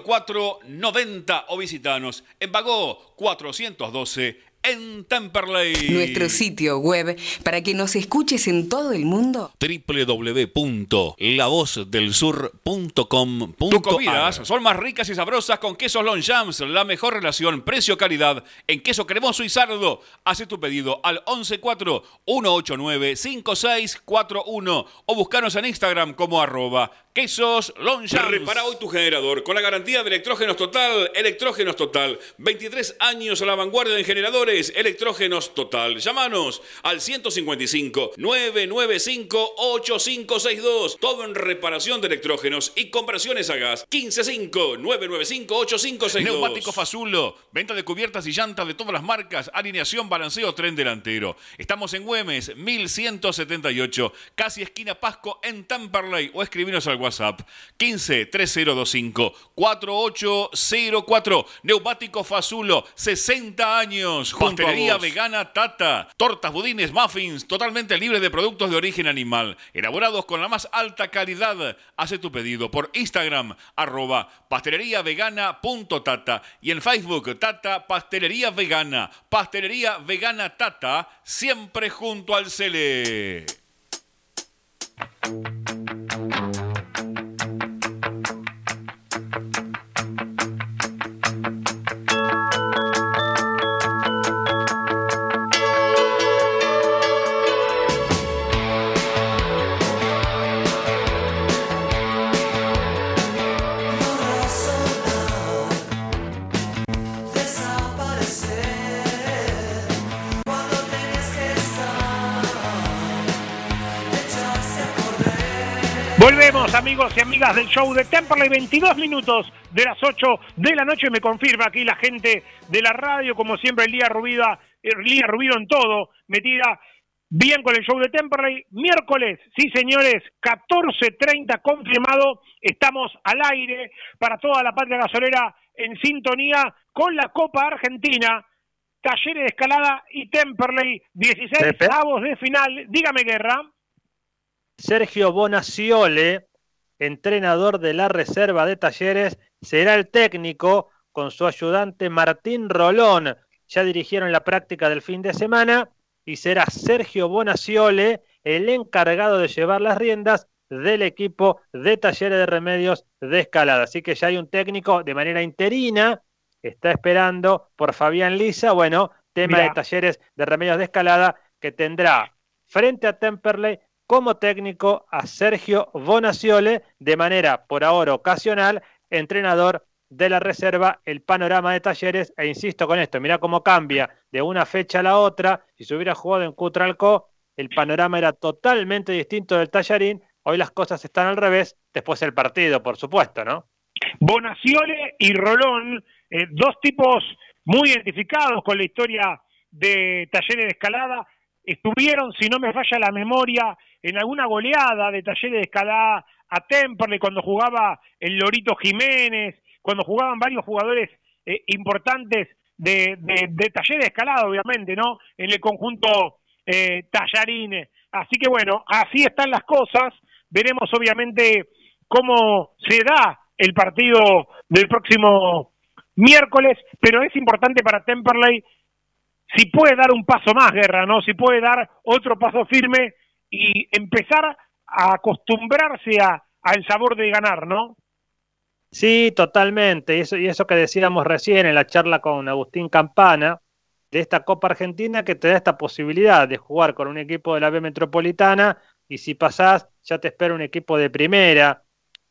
04 90 o visitanos en Bagó 412 en Temperley. Nuestro sitio web para que nos escuches en todo el mundo. www.lavozdelsur.com. Tus comidas son más ricas y sabrosas con quesos Longchamps, la mejor relación precio-calidad en queso cremoso y sardo. Haz tu pedido al 114-189-5641 o buscanos en Instagram como arroba Quesos Longchamps. Repara hoy tu generador con la garantía de Electrógenos Total. Electrógenos Total. 23 años a la vanguardia en generadores. Electrógenos Total. Llámanos al 155-995-8562. Todo en reparación de electrógenos y compresiones a gas. 155-995-8562. Neumático Fazulo. Venta de cubiertas y llantas de todas las marcas. Alineación, balanceo, tren delantero. Estamos en Güemes, 1178. Casi esquina Pasco en Tamperley. O escribinos al WhatsApp 15 3025 4804. Neumático Fazulo, 60 años. Pastelería vegana Tata. Tortas, budines, muffins, totalmente libres de productos de origen animal. Elaborados con la más alta calidad. Hace tu pedido por Instagram, arroba pasteleriavegana.tata y en Facebook, Tata Pastelería Vegana. Pastelería Vegana Tata, siempre junto al Cele. Amigos y amigas del show de Temperley, 22 minutos de las 8 de la noche. Me confirma aquí la gente de la radio, como siempre, Elía Rubida, Elía Rubido en todo, metida bien con el show de Temperley. Miércoles, sí señores, 14.30 confirmado. Estamos al aire para toda la patria gasolera en sintonía con la Copa Argentina. Talleres de Escalada y Temperley, 16 avos de final. Dígame, Guerra. Sergio Bonaciole, entrenador de la reserva de talleres, será el técnico con su ayudante Martín Rolón. Ya dirigieron la práctica del fin de semana y será Sergio Bonaciole el encargado de llevar las riendas del equipo de talleres de remedios de escalada. Así que ya hay un técnico de manera interina, está esperando por Fabián Lisa, bueno, tema de talleres de remedios de escalada que tendrá frente a Temperley como técnico a Sergio Bonaciole, de manera por ahora ocasional, entrenador de la reserva, el panorama de talleres, e insisto con esto, mira cómo cambia de una fecha a la otra, si se hubiera jugado en Cutralco, el panorama era totalmente distinto del tallarín, hoy las cosas están al revés, después el partido, por supuesto, ¿no? Bonaciole y Rolón, eh, dos tipos muy identificados con la historia de talleres de escalada, estuvieron, si no me falla la memoria, en alguna goleada de talleres de escalada a Temperley cuando jugaba el Lorito Jiménez, cuando jugaban varios jugadores eh, importantes de, de, talleres de escalada, obviamente, ¿no? En el conjunto eh, tallarine. Así que bueno, así están las cosas. Veremos obviamente cómo se da el partido del próximo miércoles, pero es importante para Temperley si puede dar un paso más, Guerra, ¿no? Si puede dar otro paso firme y empezar a acostumbrarse a, al sabor de ganar, ¿no? Sí, totalmente. Y eso, y eso que decíamos recién en la charla con Agustín Campana, de esta Copa Argentina que te da esta posibilidad de jugar con un equipo de la B Metropolitana y si pasás ya te espera un equipo de primera.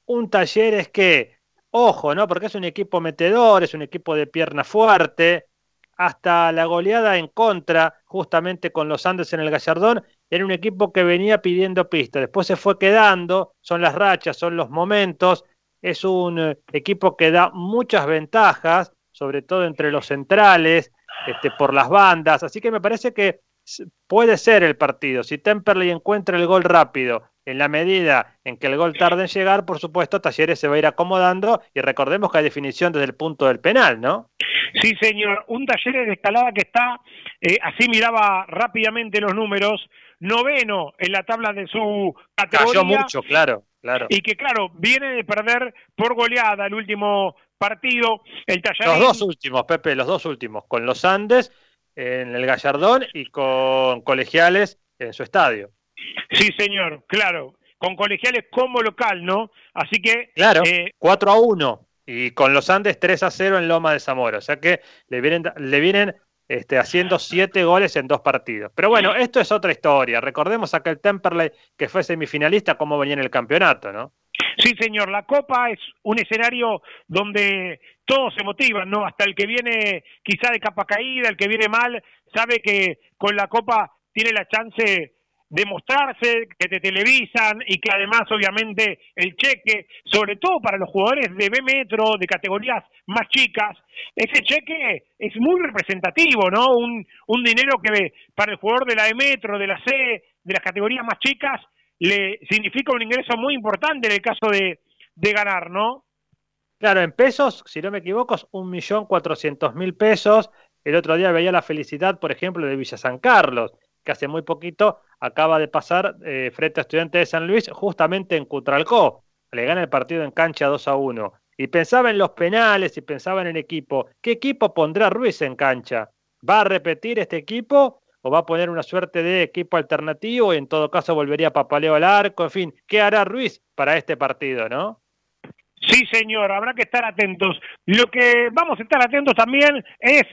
Un taller es que, ojo, ¿no? Porque es un equipo metedor, es un equipo de pierna fuerte, hasta la goleada en contra, justamente con los Andes en el Gallardón, era un equipo que venía pidiendo pistas, después se fue quedando, son las rachas, son los momentos, es un eh, equipo que da muchas ventajas, sobre todo entre los centrales, este, por las bandas, así que me parece que puede ser el partido. Si Temperley encuentra el gol rápido, en la medida en que el gol tarde en llegar, por supuesto, Talleres se va a ir acomodando y recordemos que hay definición desde el punto del penal, ¿no? Sí, señor. Un Talleres de escalada que está, eh, así miraba rápidamente los números, noveno en la tabla de su categoría. Cayó mucho, claro, claro. Y que, claro, viene de perder por goleada el último partido. El Talleres. Los dos últimos, Pepe, los dos últimos, con los Andes en el Gallardón y con Colegiales en su estadio. Sí, señor, claro. Con Colegiales como local, ¿no? Así que. Claro, eh, 4 a 1. Y con los Andes 3 a 0 en Loma de Zamora. O sea que le vienen, le vienen este, haciendo 7 goles en dos partidos. Pero bueno, esto es otra historia. Recordemos aquel Temperley que fue semifinalista, cómo venía en el campeonato, ¿no? Sí, señor, la Copa es un escenario donde todos se motivan, ¿no? Hasta el que viene quizá de capa caída, el que viene mal, sabe que con la Copa tiene la chance de mostrarse, que te televisan y que además obviamente el cheque, sobre todo para los jugadores de B metro, de categorías más chicas, ese cheque es muy representativo, ¿no? Un, un dinero que para el jugador de la E metro, de la C, de las categorías más chicas, le significa un ingreso muy importante en el caso de, de ganar, ¿no? Claro, en pesos, si no me equivoco, es un millón cuatrocientos mil pesos. El otro día veía la felicidad, por ejemplo, de Villa San Carlos, que hace muy poquito acaba de pasar eh, frente a Estudiantes de San Luis, justamente en Cutralcó. Le gana el partido en cancha 2 a 1. Y pensaba en los penales y pensaba en el equipo. ¿Qué equipo pondrá Ruiz en cancha? ¿Va a repetir este equipo o va a poner una suerte de equipo alternativo y en todo caso volvería Papaleo al arco? En fin, ¿qué hará Ruiz para este partido, no? Sí, señor, habrá que estar atentos. Lo que vamos a estar atentos también es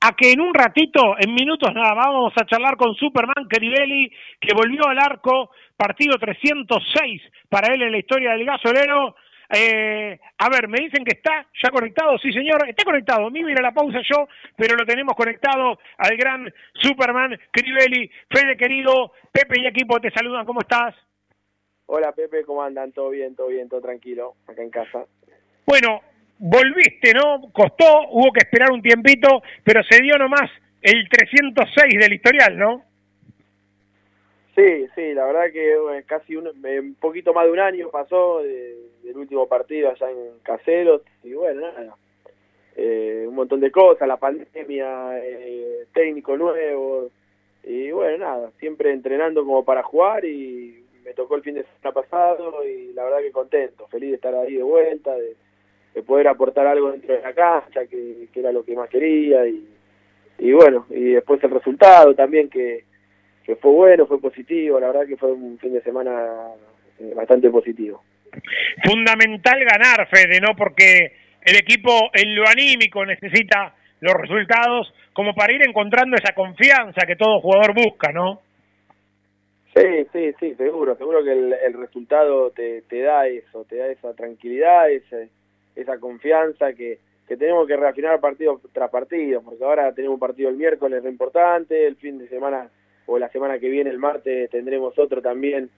a que en un ratito, en minutos nada más, vamos a charlar con Superman Crivelli, que volvió al arco, partido 306 para él en la historia del gasolero. Eh, a ver, me dicen que está ya conectado, sí señor, está conectado, me ir a la pausa yo, pero lo tenemos conectado al gran Superman Crivelli. Fede querido, Pepe y equipo te saludan, ¿cómo estás? Hola Pepe, ¿cómo andan? ¿Todo bien? ¿Todo bien? ¿Todo tranquilo? Acá en casa. Bueno, volviste, ¿no? Costó, hubo que esperar un tiempito, pero se dio nomás el 306 del historial, ¿no? Sí, sí, la verdad que casi un, un, poquito más de un año pasó de, del último partido allá en Caseros y bueno, nada, eh, un montón de cosas, la pandemia, eh, técnico nuevo y bueno, nada, siempre entrenando como para jugar y me tocó el fin de semana pasado y la verdad que contento, feliz de estar ahí de vuelta, de, de poder aportar algo dentro de la cancha, que, que era lo que más quería y, y bueno, y después el resultado también que, que fue bueno, fue positivo, la verdad que fue un fin de semana eh, bastante positivo. Fundamental ganar, Fede, ¿no? Porque el equipo en lo anímico necesita los resultados como para ir encontrando esa confianza que todo jugador busca, ¿no? Sí, sí, sí, seguro, seguro que el, el resultado te, te da eso, te da esa tranquilidad, ese, esa confianza que, que tenemos que reafinar partido tras partido, porque ahora tenemos un partido el miércoles re importante, el fin de semana o la semana que viene, el martes, tendremos otro también,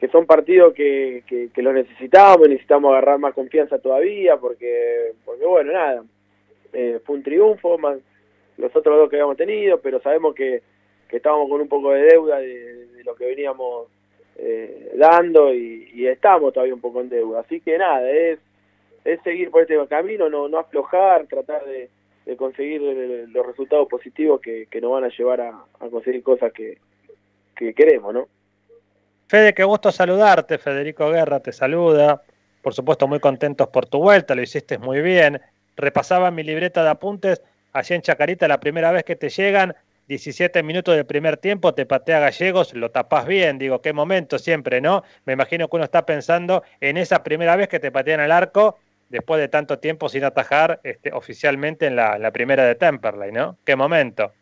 que son partidos que, que, que lo necesitamos, necesitamos agarrar más confianza todavía, porque, porque bueno, nada, eh, fue un triunfo, más los otros dos que habíamos tenido, pero sabemos que, que estábamos con un poco de deuda de, lo que veníamos eh, dando y estamos todavía un poco en deuda. Así que nada, es es seguir por este camino, no, no aflojar, tratar de, de conseguir los resultados positivos que, que nos van a llevar a, a conseguir cosas que, que, queremos, ¿no? Fede, qué gusto saludarte, Federico Guerra te saluda, por supuesto muy contentos por tu vuelta, lo hiciste muy bien, repasaba mi libreta de apuntes, allí en Chacarita la primera vez que te llegan, 17 minutos del primer tiempo, te patea Gallegos, lo tapás bien, digo, qué momento siempre, ¿no? Me imagino que uno está pensando en esa primera vez que te patean al arco después de tanto tiempo sin atajar este, oficialmente en la, la, primera de Temperley, ¿no? ¿Qué momento?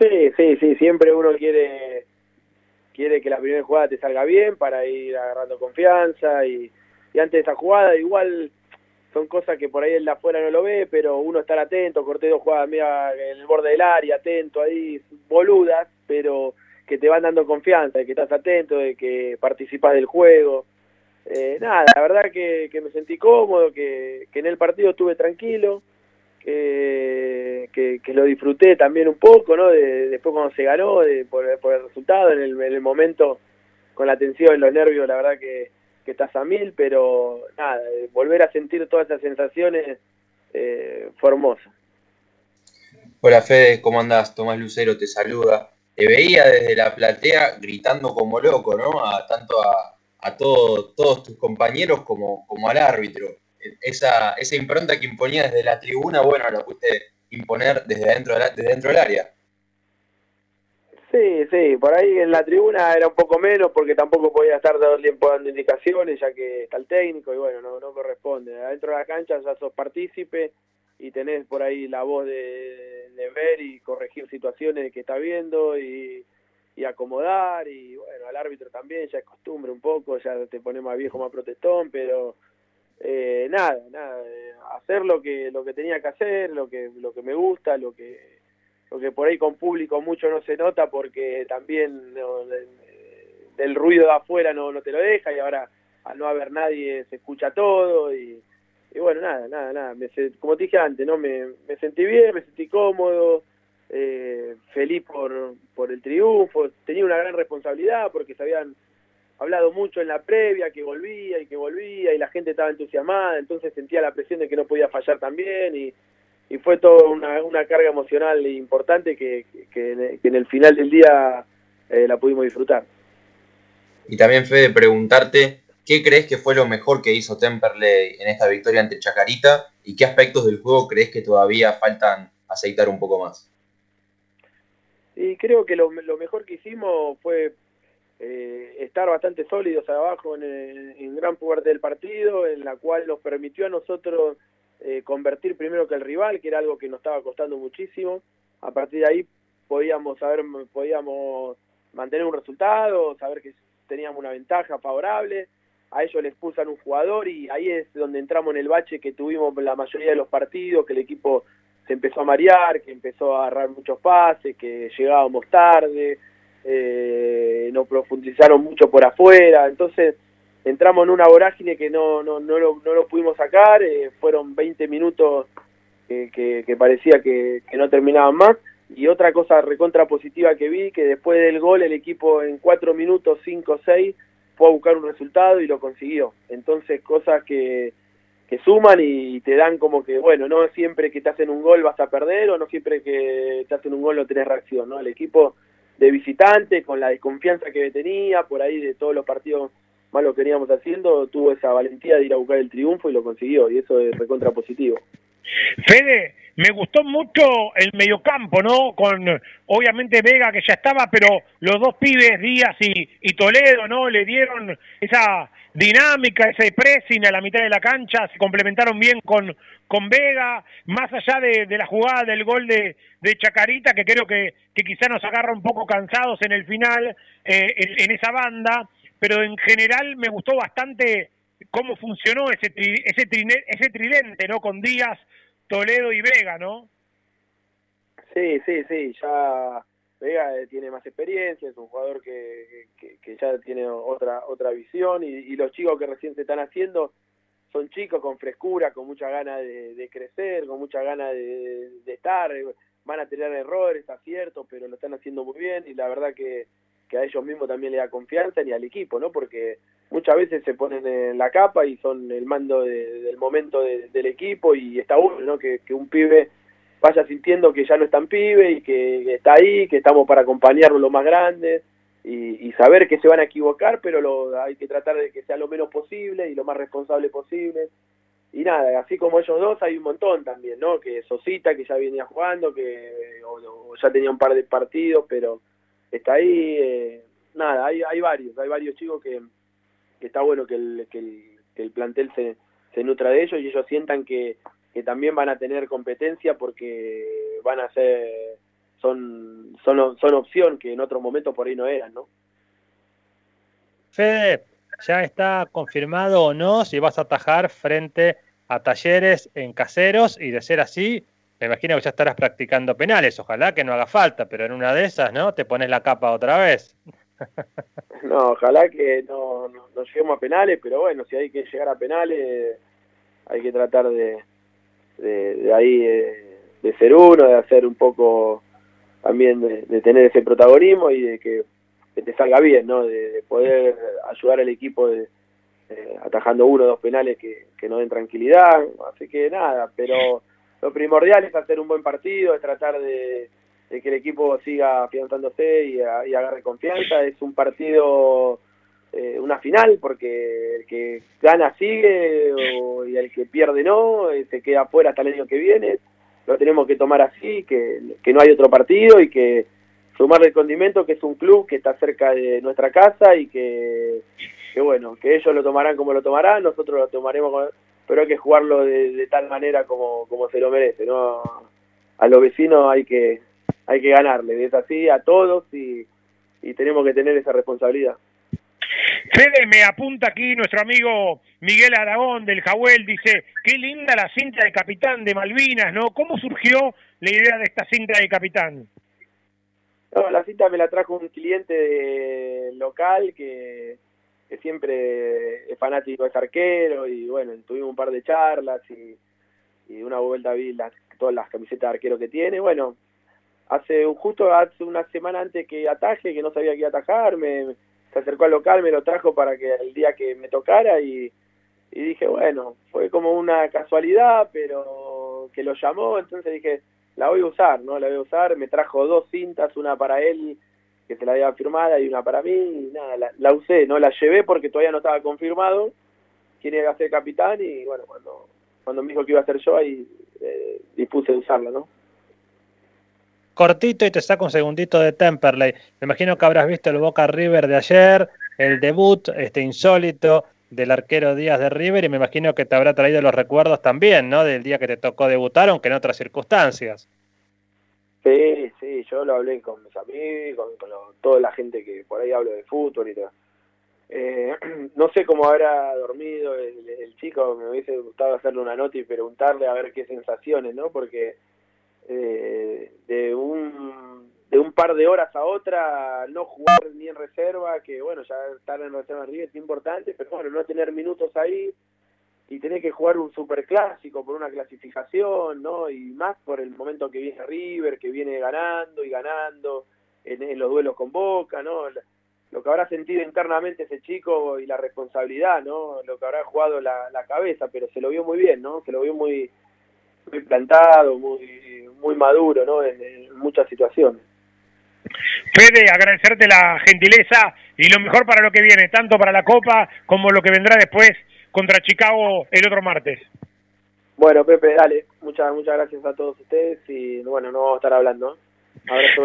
Sí, sí, sí, siempre uno quiere quiere que la primera jugada te salga bien para ir agarrando confianza y, y antes de esa jugada igual son cosas que por ahí en la afuera no lo ve, pero uno estar atento, corté dos jugadas mira, en el borde del área, atento ahí, boludas, pero que te van dando confianza, de que estás atento, de que participas del juego eh, nada, la verdad que, me sentí cómodo, que, en el partido estuve tranquilo, que, que, lo disfruté también un poco, ¿no? De- después cuando se ganó, de, por, el resultado, en el, en el momento con la tensión, los nervios, la verdad que, que estás a mil, pero nada, eh, volver a sentir todas esas sensaciones eh, fue hermoso. Hola Fede, ¿cómo andás? Tomás Lucero te saluda. Te veía desde la platea gritando como loco, ¿no? A, tanto a, a todo- todos tus compañeros como, como al árbitro. Esa, esa impronta que imponía desde la tribuna, bueno, la pudiste imponer desde dentro, desde dentro del área. Sí, sí, por ahí en la tribuna era un poco menos porque tampoco podía estar todo el tiempo dando indicaciones ya que está el técnico y bueno, no, no corresponde. Adentro de la cancha ya sos partícipe y tenés por ahí la voz de, de ver y corregir situaciones que está viendo y, y acomodar y bueno, al árbitro también ya es costumbre un poco, ya te pone más viejo, más protestón, pero eh, nada, nada, eh, hacer lo que lo que tenía que hacer, lo que lo que me gusta, lo que lo que por ahí con público mucho no se nota porque también no, de- del ruido de afuera no, no te lo deja y ahora al no haber nadie se escucha todo y, y bueno, nada, nada, nada, me, como te dije antes, ¿no? me, me sentí bien, me sentí cómodo, eh, feliz por, el triunfo, tenía una gran responsabilidad porque se habían hablado mucho en la previa, que volvía y que volvía y la gente estaba entusiasmada, entonces sentía la presión de que no podía fallar también y, fue toda una, carga emocional importante que en el final del día eh, la pudimos disfrutar. Y también, Fede, preguntarte, ¿qué crees que fue lo mejor que hizo Temperley en esta victoria ante Chacarita? ¿Y qué aspectos del juego crees que todavía faltan aceitar un poco más? Y creo que lo, lo mejor que hicimos fue eh, estar bastante sólidos abajo en, el- gran parte del partido, en la cual nos permitió a nosotros eh, convertir primero que el rival, que era algo que nos estaba costando muchísimo. A partir de ahí podíamos saber, podíamos mantener un resultado, saber que teníamos una ventaja favorable. A ellos les pulsan un jugador y ahí es donde entramos en el bache que tuvimos la mayoría de los partidos, que el equipo se empezó a marear, que empezó a agarrar muchos pases, que llegábamos tarde, eh, no profundizaron mucho por afuera, entonces entramos en una vorágine que no, no, no, lo, no lo pudimos sacar, eh, fueron 20 minutos que, que, parecía que, que no terminaban más, y otra cosa recontra positiva que vi, que después del gol el equipo en 4 minutos, 5 6, fue a buscar un resultado y lo consiguió, entonces cosas que que suman y te dan como que, bueno, no siempre que te hacen un gol vas a perder o no siempre que te hacen un gol no tenés reacción, ¿no? El equipo de visitante, con la desconfianza que tenía, por ahí de todos los partidos malos que veníamos haciendo, tuvo esa valentía de ir a buscar el triunfo y lo consiguió, y eso es recontra positivo. Fede, me gustó mucho el mediocampo, ¿no? Con obviamente Vega que ya estaba, pero los dos pibes, Díaz y, y Toledo, ¿no? Le dieron esa dinámica, ese pressing a la mitad de la cancha, se complementaron bien con, con Vega, más allá de, de la jugada del gol de, de Chacarita, que creo que, que quizá nos agarra un poco cansados en el final, eh, en, en esa banda, pero en general me gustó bastante cómo funcionó ese, tri- ese, trine- ese tridente, ¿no? Con Díaz, Toledo y Vega, ¿no? Sí, sí, sí, ya Vega eh, tiene más experiencia, es un jugador que, que, ya tiene otra otra visión y, los chicos que recién se están haciendo son chicos con frescura, con mucha ganas de, crecer, con mucha ganas de, de estar, van a tener errores, está cierto, pero lo están haciendo muy bien y la verdad que, que a ellos mismos también le da confianza y al equipo, ¿no? Porque muchas veces se ponen en la capa y son el mando de- del momento de- del equipo y está bueno, ¿no? Que, un pibe vaya sintiendo que ya no es tan pibe y que, está ahí, que estamos para acompañarlo lo más grande y, saber que se van a equivocar, pero lo, hay que tratar de que sea lo menos posible y lo más responsable posible. Y nada, así como ellos dos, hay un montón también, ¿no? Que Sosita, que ya venía jugando, que o ya tenía un par de partidos, pero está ahí. eh, nada, hay, hay varios, hay varios chicos que, está bueno que el, que el, plantel se, se nutra de ellos y ellos sientan que, que también van a tener competencia porque van a ser son son son opción que en otros momentos por ahí no eran, ¿no? Fede, ¿ya está confirmado o no si vas a atajar frente a talleres en caseros? Y de ser así, me imagino que ya estarás practicando penales. Ojalá que no haga falta, pero en una de esas, ¿no? Te pones la capa otra vez. No, ojalá que no, no, no lleguemos a penales, pero bueno, si hay que llegar a penales, hay que tratar de, de, ahí de, ser uno, de hacer un poco también de, de tener ese protagonismo y de que, te salga bien, ¿no? De, de poder ayudar al equipo de, atajando uno o dos penales que, que no den tranquilidad. Así que nada, pero lo primordial es hacer un buen partido, es tratar de, de que el equipo siga afianzándose y, y agarre confianza. Es un partido, eh, una final, porque el que gana sigue o- y el que pierde no, eh, se queda afuera hasta el año que viene. Lo tenemos que tomar así, que, no hay otro partido y que sumarle el condimento, que es un club que está cerca de nuestra casa y que, que bueno, que ellos lo tomarán como lo tomarán, nosotros lo tomaremos, pero hay que jugarlo de, de tal manera como, como se lo merece, ¿no? A los vecinos hay que hay que ganarle, es así a todos y, y tenemos que tener esa responsabilidad. Fede, me apunta aquí nuestro amigo Miguel Aragón del Jahuel, dice, qué linda la cinta de capitán de Malvinas, ¿no? ¿Cómo surgió la idea de esta cinta de capitán? No, la cita me la trajo un cliente de- local que, que siempre es fanático ese arquero y bueno, tuvimos un par de charlas y, una vuelta vi las, todas las camisetas de arquero que tiene. Bueno, hace justo hace una semana antes que ataje, que no sabía que iba atajar, me, se acercó al local, me lo trajo para que el día que me tocara y, y dije, bueno, fue como una casualidad, pero que lo llamó, entonces dije, la voy a usar, ¿no? La voy a usar, me trajo dos cintas, una para él, que se la había firmada, y una para mí, y nada, la, usé, ¿no? La llevé porque todavía no estaba confirmado quién iba ser capitán, y bueno, cuando, cuando me dijo que iba a ser yo, ahí eh, dispuse de usarla, ¿no? Cortito y te saco un segundito de Temperley. Me imagino que habrás visto el Boca River de ayer, el debut este insólito del arquero Díaz de River y me imagino que te habrá traído los recuerdos también, ¿no? Del día que te tocó debutar, aunque en otras circunstancias. Sí, sí, yo lo hablé con mis amigos, con, con lo- toda la gente que por ahí hablo de fútbol y todo. Eh, no sé cómo habrá dormido el, el chico, me hubiese gustado hacerle una nota y preguntarle a ver qué sensaciones, ¿no? Porque eh, de un de un par de horas a otra no jugar ni en reserva, que bueno, ya estar en reserva en River es importante, pero bueno, no tener minutos ahí y tener que jugar un superclásico por una clasificación, ¿no? Y más por el momento que viene River, que viene ganando y ganando en, los duelos con Boca, ¿no? Lo que habrá sentido internamente ese chico y la responsabilidad, ¿no? Lo que habrá jugado la, cabeza, pero se lo vio muy bien, ¿no? Se lo vio muy, muy plantado, muy, muy maduro, ¿no? En, en muchas situaciones. Fede, agradecerte la gentileza y lo mejor para lo que viene, tanto para la Copa como lo que vendrá después contra Chicago el otro martes. Bueno, Pepe, dale, muchas, muchas gracias a todos ustedes y bueno, no vamos a estar hablando.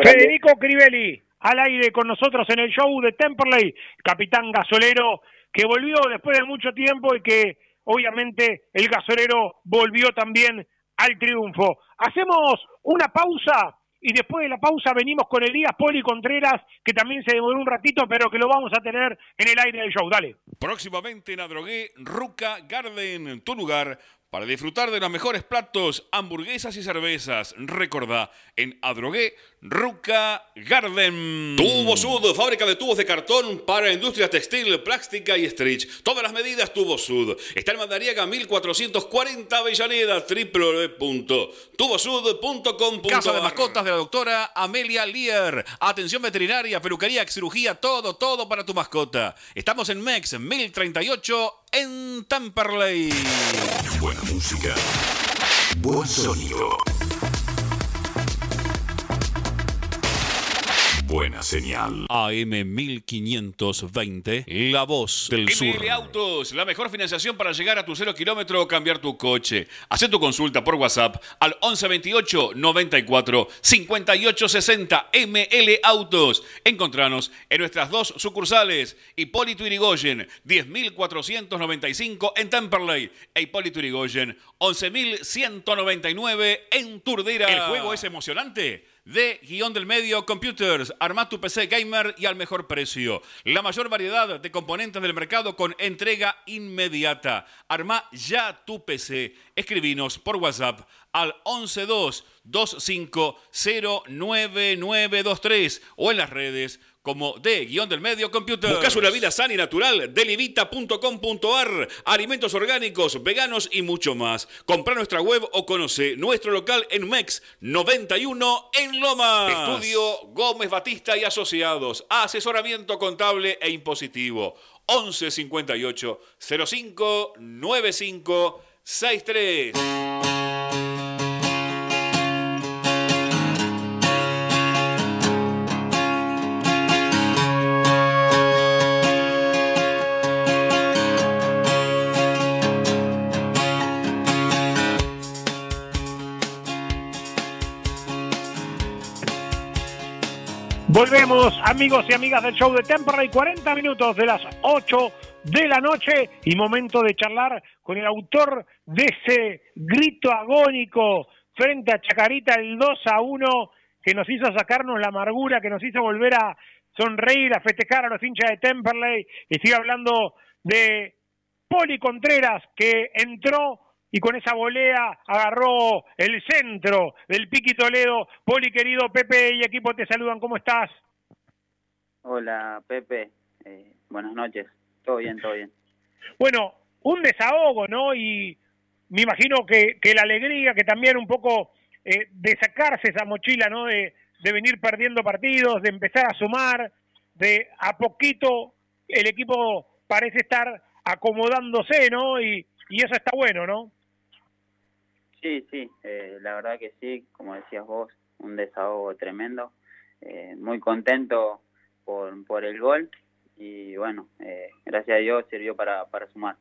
Federico Crivelli, al aire con nosotros en el show de Temperley, capitán gasolero, que volvió después de mucho tiempo y que obviamente el gasolero volvió también al triunfo. Hacemos una pausa y después de la pausa venimos con Elías Poli Contreras, que también se demoró un ratito, pero que lo vamos a tener en el aire del show. Dale. Próximamente en Adrogué, Ruca Garden, tu lugar para disfrutar de los mejores platos, hamburguesas y cervezas. Recordá, en Adrogué, Ruca Garden. Tubo Sud, fábrica de tubos de cartón para industria textil, plástica y stretch. Todas las medidas Tubo Sud. Está en Mandariaga 1440 Avellaneda, www.tubosud.com. Casa de mascotas de la doctora Amelia Lear. Atención veterinaria, peluquería, cirugía, todo, todo para tu mascota. Estamos en MEX 1038 en Temperley. Buena música. Buen sonido. Buena señal. AM 1520, La Voz del Sur. ML Autos, la mejor financiación para llegar a tu cero kilómetro o cambiar tu coche. Haz tu consulta por WhatsApp al 1128 94 58 60 ML Autos. Encontranos en nuestras dos sucursales, Hipólito Irigoyen, 10.495 en Temperley e Hipólito Irigoyen, 11.199 en Turdera. El juego es emocionante de guion del medio Computers. Arma tu PC gamer y al mejor precio. La mayor variedad de componentes del mercado con entrega inmediata. Arma ya tu PC. Escribinos por WhatsApp al 112 25099923 o en las redes como de guion del medio computer. Buscas una vida sana y natural, delivita.com.ar, alimentos orgánicos, veganos y mucho más. Compra nuestra web o conoce nuestro local en MEX 91 en Loma. Estudio Gómez Batista y Asociados, asesoramiento contable e impositivo. 11 58 05 95 63. Volvemos, amigos y amigas del show de Temperley, 40 minutos de las 8 de la noche y momento de charlar con el autor de ese grito agónico frente a Chacarita, el 2 a 1, que nos hizo sacarnos la amargura, que nos hizo volver a sonreír, a festejar a los hinchas de Temperley. Y sigue hablando de Poli Contreras, que entró y con esa volea agarró el centro del Piqui Toledo. Poli, querido Pepe y equipo te saludan, ¿cómo estás? Hola, Pepe. Eh, buenas noches. Todo bien, todo bien. Bueno, un desahogo, ¿no? Y me imagino que, que la alegría, que también un poco eh, de sacarse esa mochila, ¿no? De, de venir perdiendo partidos, de empezar a sumar, de a poquito el equipo parece estar acomodándose, ¿no? Y, y eso está bueno, ¿no? Sí, sí, eh, la verdad que sí, como decías vos, un desahogo tremendo. Eh, muy contento por, por el gol y bueno, eh, gracias a Dios sirvió para, para sumar.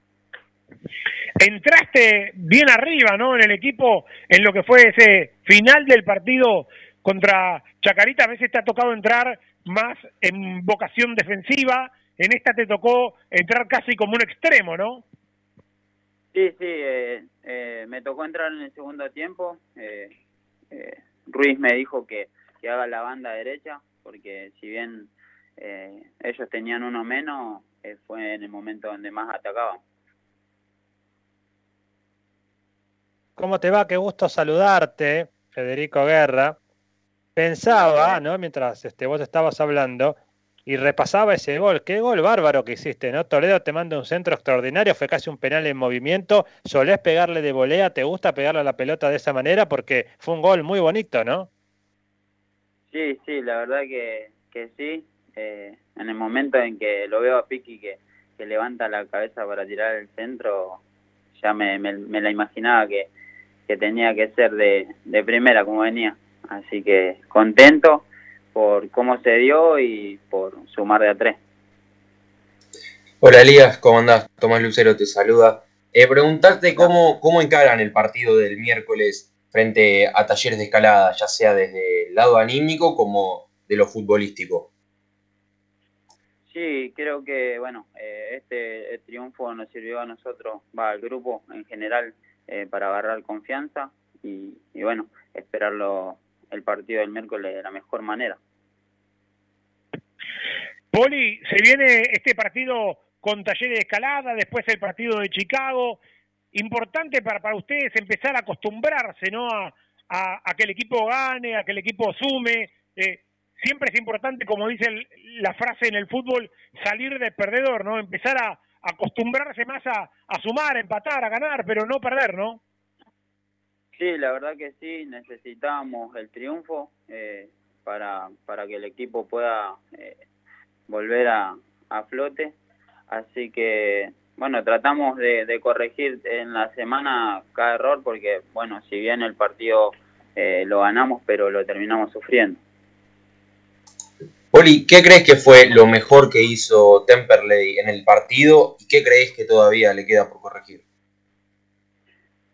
Entraste bien arriba, ¿no? En el equipo, en lo que fue ese final del partido contra Chacarita. A veces te ha tocado entrar más en vocación defensiva. En esta te tocó entrar casi como un extremo, ¿no? Sí, sí, eh, eh, me tocó entrar en el segundo tiempo. Eh, eh, Ruiz me dijo que, que haga la banda derecha, porque si bien eh, ellos tenían uno menos, eh, fue en el momento donde más atacaban. ¿Cómo te va? Qué gusto saludarte, Federico Guerra. Pensaba, ¿no? Mientras este, vos estabas hablando y repasaba ese gol. Qué gol bárbaro que hiciste, ¿no? Toledo te manda un centro extraordinario, fue casi un penal en movimiento. ¿Solés pegarle de volea? ¿Te gusta pegarle a la pelota de esa manera? Porque fue un gol muy bonito, ¿no? Sí, sí, la verdad que, que sí. Eh, en el momento en que lo veo a Piqui que, que levanta la cabeza para tirar el centro, ya me, me, me la imaginaba que, que tenía que ser de, de primera como venía. Así que contento por cómo se dio y por sumar de a tres. Hola Elías, ¿cómo andás? Tomás Lucero te saluda. Eh, preguntarte cómo, cómo encaran el partido del miércoles frente a talleres de escalada, ya sea desde el lado anímico como de lo futbolístico. Sí, creo que bueno, eh, este el triunfo nos sirvió a nosotros, va al grupo en general, eh, para agarrar confianza y, y bueno, esperarlo el partido del miércoles de la mejor manera. Poli, se viene este partido con Talleres de Escalada, después el partido de Chicago. Importante para, para ustedes empezar a acostumbrarse ¿no? a, a, que el equipo gane, a que el equipo sume. Eh, siempre es importante, como dice la frase en el fútbol, salir de perdedor, ¿no? Empezar a, acostumbrarse más a, a sumar, a empatar, a ganar, pero no perder, ¿no? Sí, la verdad que sí, necesitábamos el triunfo eh, para, para que el equipo pueda eh, volver a, a flote. Así que, bueno, tratamos de, de, corregir en la semana cada error porque, bueno, si bien el partido eh, lo ganamos, pero lo terminamos sufriendo. Poli, ¿qué crees que fue lo mejor que hizo Temperley en el partido y qué crees que todavía le queda por corregir?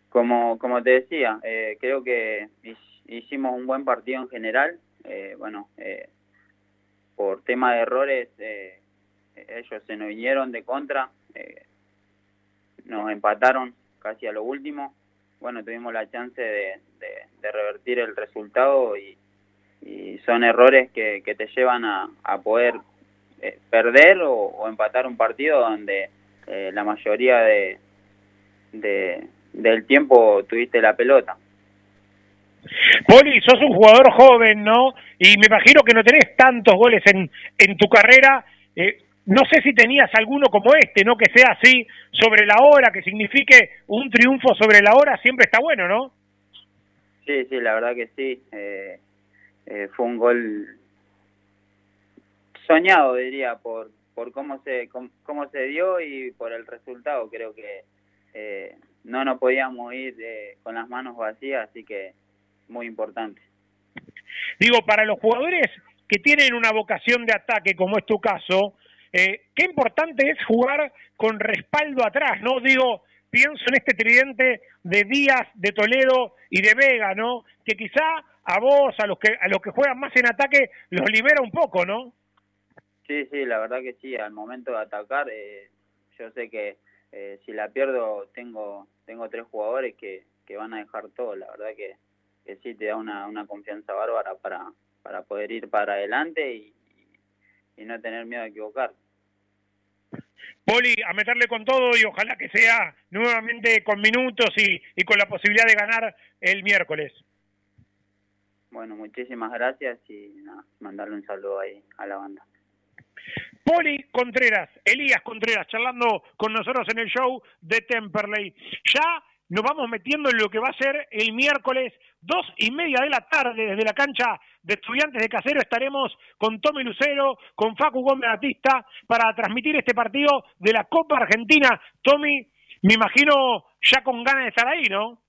Como, como te decía, eh, creo que hicimos un buen partido en general. Eh, bueno, eh, por tema de errores, eh, ellos se nos vinieron de contra, eh, nos empataron casi a lo último. Bueno, tuvimos la chance de, de, revertir el resultado y, son errores que, que te llevan a, poder eh, perder o, o, empatar un partido donde eh, la mayoría de, del tiempo tuviste la pelota. Poli, sos un jugador joven, ¿no? Y me imagino que no tenés tantos goles en, en tu carrera. Eh, no sé si tenías alguno como este, ¿no? Que sea así sobre la hora, que signifique un triunfo sobre la hora, siempre está bueno, ¿no? Sí, sí, la verdad que sí. Eh, eh, fue un gol soñado, diría, por por cómo se cómo, se dio y por el resultado. Creo que eh, no nos podíamos ir con las manos vacías, así que muy importante. Digo, para los jugadores que tienen una vocación de ataque, como es tu caso, eh, qué importante es jugar con respaldo atrás, ¿no? Digo, pienso en este tridente de Díaz, de Toledo y de Vega, ¿no? Que quizá a vos, a los que, a los que juegan más en ataque, los libera un poco, ¿no? Sí, sí, la verdad que sí, al momento de atacar, eh, yo sé que eh, si la pierdo tengo tengo tres jugadores que, que van a dejar todo, la verdad que, que sí te da una, una confianza bárbara para, para poder ir para adelante y, y no tener miedo a equivocar. Poli, a meterle con todo y ojalá que sea nuevamente con minutos y, y con la posibilidad de ganar el miércoles. Bueno, muchísimas gracias y nada, mandarle un saludo ahí a la banda. Poli Contreras, Elías Contreras, charlando con nosotros en el show de Temperley. Ya nos vamos metiendo en lo que va a ser el miércoles, dos y media de la tarde, desde la cancha de Estudiantes de Casero. Estaremos con Tommy Lucero, con Facu Gómez Batista, para transmitir este partido de la Copa Argentina. Tommy, me imagino ya con ganas de estar ahí, ¿no?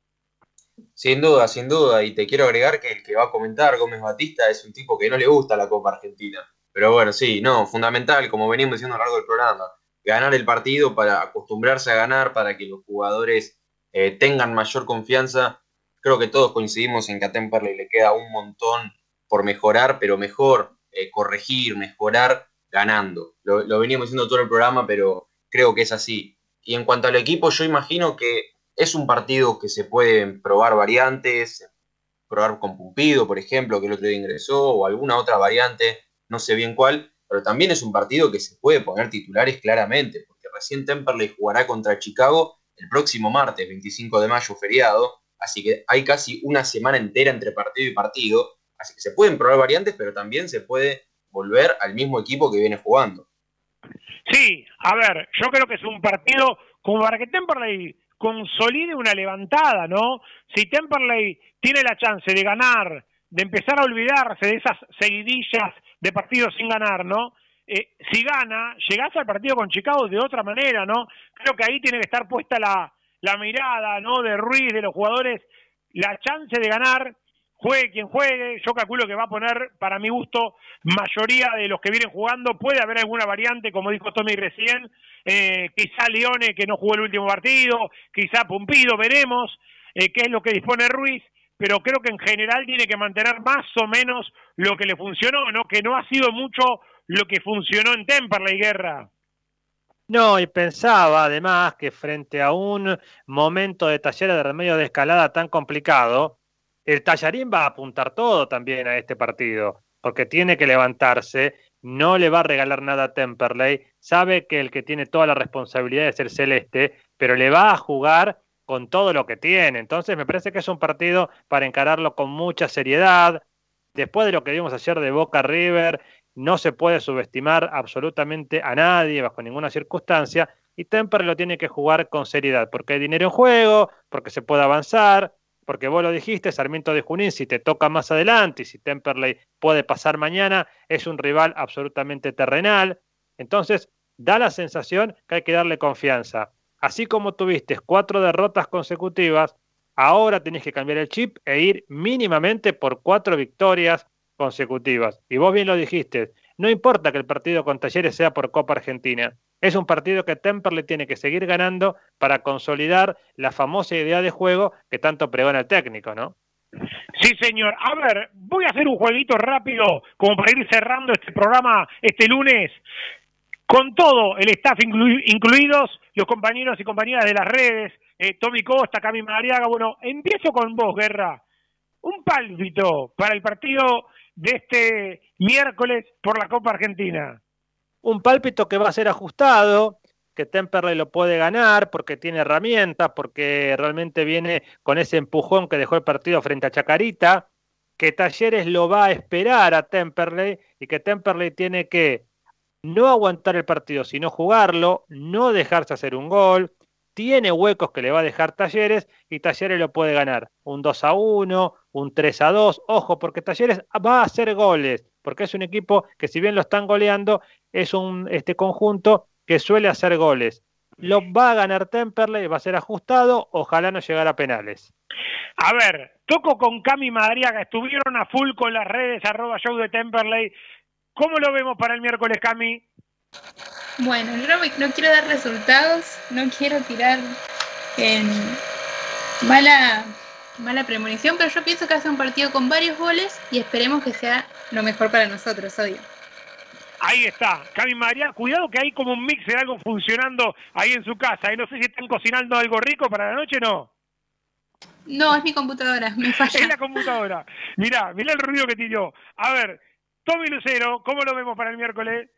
Sin duda, sin duda. Y te quiero agregar que el que va a comentar, Gómez Batista, es un tipo que no le gusta la Copa Argentina. Pero bueno, sí, no, fundamental, como venimos diciendo a lo largo del programa, ganar el partido para acostumbrarse a ganar, para que los jugadores eh, tengan mayor confianza. Creo que todos coincidimos en que a Temperley le queda un montón por mejorar, pero mejor eh, corregir, mejorar ganando. Lo, lo venimos diciendo todo el programa, pero creo que es así. Y en cuanto al equipo, yo imagino que es un partido que se pueden probar variantes, probar con Pumpido, por ejemplo, que el otro día ingresó, o alguna otra variante no sé bien cuál, pero también es un partido que se puede poner titulares claramente, porque recién Temperley jugará contra Chicago el próximo martes, 25 de mayo, feriado, así que hay casi una semana entera entre partido y partido, así que se pueden probar variantes, pero también se puede volver al mismo equipo que viene jugando. Sí, a ver, yo creo que es un partido como para que Temperley consolide una levantada, ¿no? Si Temperley tiene la chance de ganar, de empezar a olvidarse de esas seguidillas de partidos sin ganar, ¿no? Eh, si gana, llegás al partido con Chicago de otra manera, ¿no? Creo que ahí tiene que estar puesta la, mirada, ¿no? De Ruiz, de los jugadores, la chance de ganar, juegue quien juegue, yo calculo que va a poner, para mi gusto, mayoría de los que vienen jugando, puede haber alguna variante, como dijo Tommy recién, eh, quizá Leone que no jugó el último partido, quizá Pumpido, veremos eh, qué es lo que dispone Ruiz, pero creo que en general tiene que mantener más o menos lo que le funcionó, ¿no? Que no ha sido mucho lo que funcionó en Temperley Guerra. No, y pensaba además que frente a un momento de talleres de remedio de escalada tan complicado, el tallarín va a apuntar todo también a este partido, porque tiene que levantarse, no le va a regalar nada a Temperley, sabe que el que tiene toda la responsabilidad es el celeste, pero le va a jugar con todo lo que tiene. Entonces me parece que es un partido para encararlo con mucha seriedad. Después de lo que vimos ayer de Boca River, no se puede subestimar absolutamente a nadie bajo ninguna circunstancia. Y Temper lo tiene que jugar con seriedad, porque hay dinero en juego, porque se puede avanzar, porque vos lo dijiste, Sarmiento de Junín, si te toca más adelante y si Temperley puede pasar mañana, es un rival absolutamente terrenal. Entonces, da la sensación que hay que darle confianza así como tuviste cuatro derrotas consecutivas, ahora tenés que cambiar el chip e ir mínimamente por cuatro victorias consecutivas. Y vos bien lo dijiste, no importa que el partido con Talleres sea por Copa Argentina, es un partido que Temperley tiene que seguir ganando para consolidar la famosa idea de juego que tanto pregona el técnico, ¿no? Sí, señor. A ver, voy a hacer un jueguito rápido como para ir cerrando este programa este lunes con todo el staff incluidos, los compañeros y compañeras de las redes, eh, Tommy Costa, Cami Mariaga. Bueno, empiezo con vos, Guerra. Un pálpito para el partido de este miércoles por la Copa Argentina. Un pálpito que va a ser ajustado. que Temperley lo puede ganar porque tiene herramientas, porque realmente viene con ese empujón que dejó el partido frente a Chacarita, que Talleres lo va a esperar a Temperley y que Temperley tiene que no aguantar el partido, sino jugarlo, no dejarse hacer un gol, tiene huecos que le va a dejar Talleres y Talleres lo puede ganar. Un 2 a 1, un 3 a 2. Ojo, porque Talleres va a hacer goles, porque es un equipo que si bien lo están goleando, es un este conjunto que suele hacer goles. Lo va a ganar Temperley, va a ser ajustado, ojalá no llegara a penales. A ver, toco con Cami Madariaga, estuvieron a full con las redes arroba show de Temperley. ¿Cómo lo vemos para el miércoles, Cami? Bueno, no, quiero dar resultados, no quiero tirar en mala, mala premonición, pero yo pienso que hace un partido con varios goles y esperemos que sea lo mejor para nosotros, obvio. Ahí está, Cami María, cuidado que hay como un mix de algo funcionando ahí en su casa. Y no sé si están cocinando algo rico para la noche o no. No, es mi computadora, me falla. Es la computadora. Mirá, mirá el ruido que tiró. A ver, Tommy Lucero, ¿cómo lo vemos para el miércoles?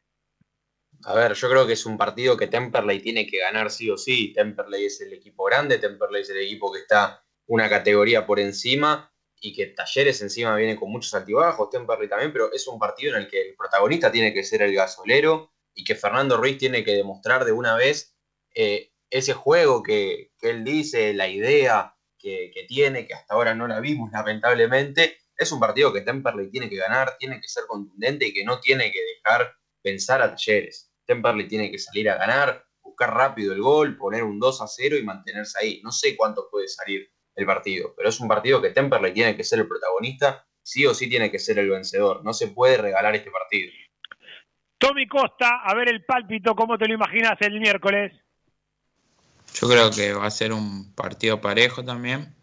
A ver, yo creo que es un partido que Temperley tiene que ganar sí o sí. Temperley es el equipo grande, Temperley es el equipo que está una categoría por encima y que Talleres encima viene con muchos altibajos, Temperley también, pero es un partido en el que el protagonista tiene que ser el gasolero y que Fernando Ruiz tiene que demostrar de una vez eh, ese juego que, él dice, la idea que, que, tiene, que hasta ahora no la vimos lamentablemente. Es un partido que Temperley tiene que ganar, tiene que ser contundente y que no tiene que dejar pensar a Talleres. Temperley tiene que salir a ganar, buscar rápido el gol, poner un 2 a 0 y mantenerse ahí. No sé cuánto puede salir el partido, pero es un partido que Temperley tiene que ser el protagonista, sí o sí tiene que ser el vencedor. No se puede regalar este partido. Tommy Costa, a ver el pálpito, ¿cómo te lo imaginas el miércoles? Yo creo que va a ser un partido parejo también,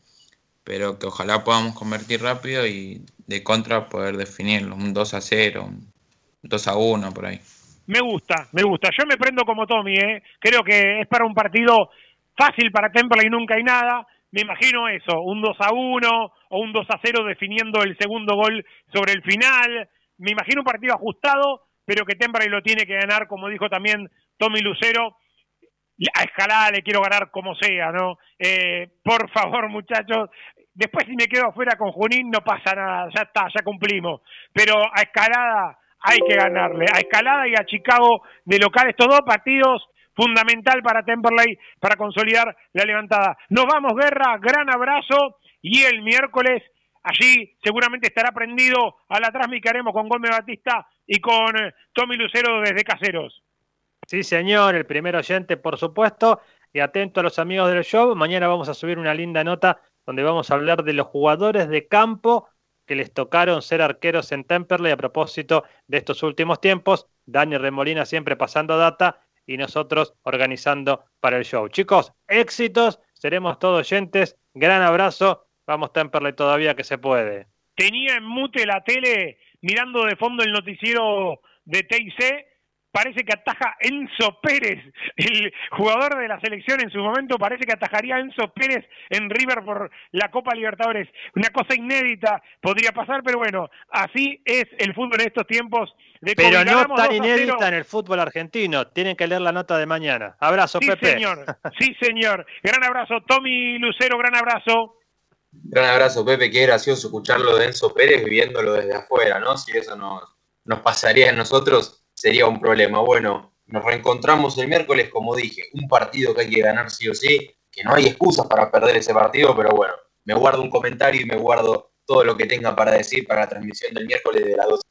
pero que ojalá podamos convertir rápido y de contra poder definirlo, un 2 a 0, un 2 a 1 por ahí. Me gusta, me gusta. Yo me prendo como Tommy, ¿eh? Creo que es para un partido fácil para Temperley y nunca hay nada. Me imagino eso, un 2 a 1 o un 2 a 0 definiendo el segundo gol sobre el final. Me imagino un partido ajustado, pero que Temperley lo tiene que ganar, como dijo también Tommy Lucero. A escalada le quiero ganar como sea, ¿no? Eh, por favor, muchachos, después si me quedo afuera con Junín no pasa nada, ya está, ya cumplimos. Pero a escalada hay que ganarle. A Escalada y a Chicago de local, estos dos partidos fundamental para Temperley para consolidar la levantada. Nos vamos, Guerra, gran abrazo y el miércoles allí seguramente estará prendido a la transmisión que haremos con Gómez Batista y con eh, Tommy Lucero desde Caseros. Sí, señor, el primer oyente, por supuesto, y atento a los amigos del show. Mañana vamos a subir una linda nota donde vamos a hablar de los jugadores de campo que les tocaron ser arqueros en Temperley a propósito de estos últimos tiempos. Dani Remolina siempre pasando data y nosotros organizando para el show. Chicos, éxitos, seremos todos oyentes. Gran abrazo. Vamos Temperley todavía que se puede. Tenía en mute la tele mirando de fondo el noticiero de TIC parece que ataja Enzo Pérez, el jugador de la selección en su momento, parece que atajaría a Enzo Pérez en River por la Copa Libertadores. Una cosa inédita podría pasar, pero bueno, así es el fútbol en estos tiempos. De pero no tan inédita en el fútbol argentino. Tienen que leer la nota de mañana. Abrazo, sí, Pepe. Señor. Sí, señor. Gran abrazo, Tommy Lucero, gran abrazo. Gran abrazo, Pepe. Qué gracioso escucharlo de Enzo Pérez viviéndolo desde afuera, ¿no? Si eso nos, nos pasaría a nosotros sería un problema. Bueno, nos reencontramos el miércoles, como dije, un partido que hay que ganar sí o sí, que no hay excusas para perder ese partido, pero bueno, me guardo un comentario y me guardo todo lo que tenga para decir para la transmisión del miércoles de la 12.